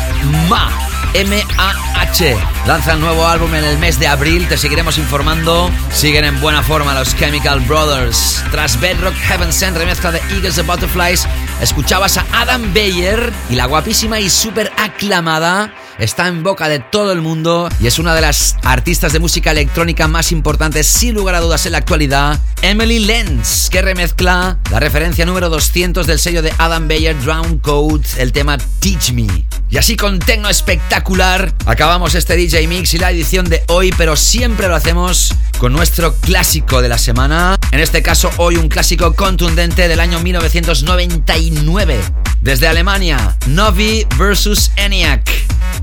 Ma. M-A-H. Lanza el nuevo álbum en el mes de abril, te seguiremos informando. Siguen en buena forma los Chemical Brothers. Tras Bedrock Heaven Sent, remezcla de Eagles the Butterflies, escuchabas a Adam Beyer y la guapísima y súper aclamada está en boca de todo el mundo y es una de las artistas de música electrónica más importantes, sin lugar a dudas, en la actualidad, Emily Lenz, que remezcla la referencia número 200 del sello de Adam Beyer Drown Code, el tema Teach Me. Y así con tecno espectacular, acabamos este DJ Mix y la edición de hoy, pero siempre lo hacemos con nuestro clásico de la semana. En este caso, hoy un clásico contundente del año 1999. Desde Alemania, Novi vs ENIAC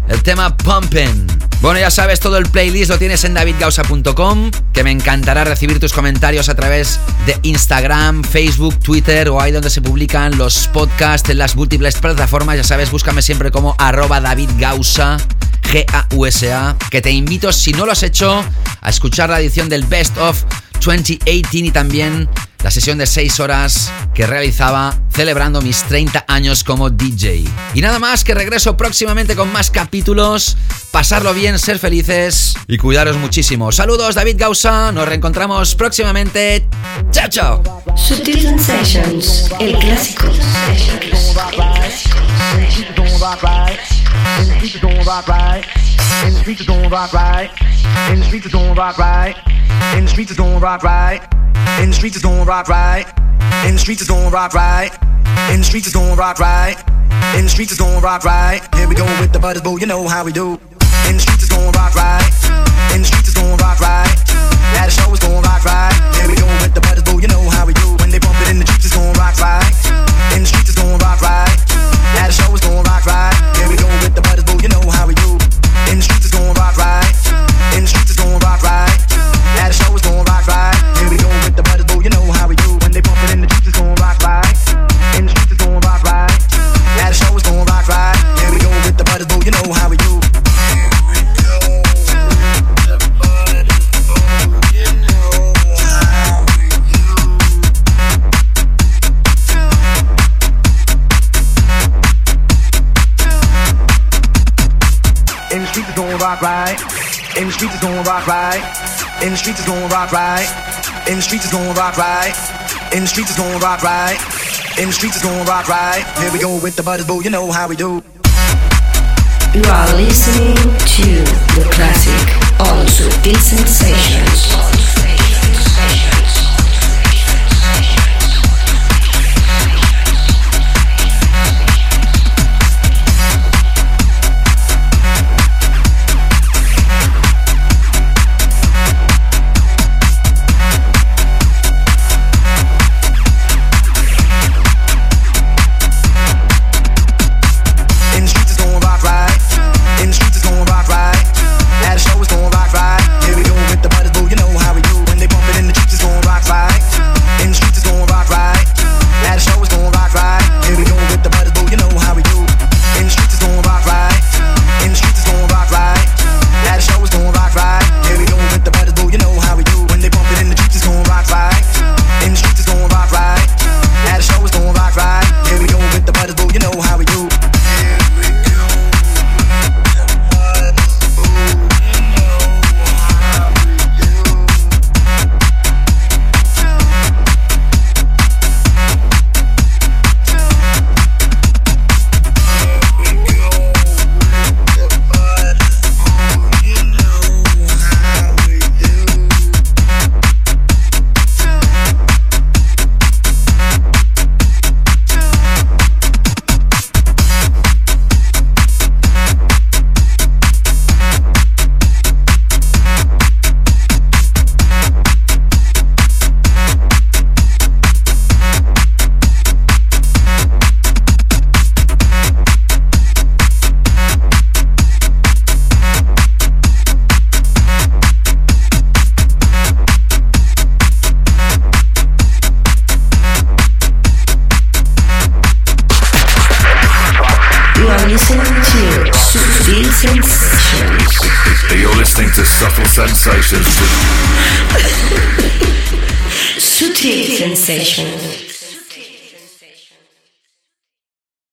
el tema Pumpin'. Bueno, ya sabes, todo el playlist lo tienes en davidgausa.com, que me encantará recibir tus comentarios a través de Instagram, Facebook, Twitter o ahí donde se publican los podcasts en las múltiples plataformas. Ya sabes, búscame siempre como arroba davidgausa, G-A-U-S-A, que te invito, si no lo has hecho, a escuchar la edición del Best of 2018 y también la sesión de 6 horas que realizaba celebrando mis 30 años como DJ. Y nada más que regreso próximamente con más capítulos, pasarlo bien, ser felices y cuidaros muchísimo. Saludos David Gausa, nos reencontramos próximamente. Chao, chao. Sutil Sensations, el clásico. In the streets is doing rock right. In the streets is doing rock right. In the streets is doing rock right. In the streets is doing rock right. In the streets is doing rock right. In the streets is doing rock right. Is. Here we go with the butters, boo. You know how we do. In the streets is doing rock right. In the streets is doing rock right. Yeah, the show is going rock right. Here we go with the butters, boo. You know how we do. When they bump it in the streets, it's going rock right. Rock right. In the streets is gonna rock right. In the streets is gonna rock right. In the streets is gonna rock right. In the streets is gonna rock right. Here we go with the butters, boo. You know how we do. You are listening to the classic on Sutil Sensations.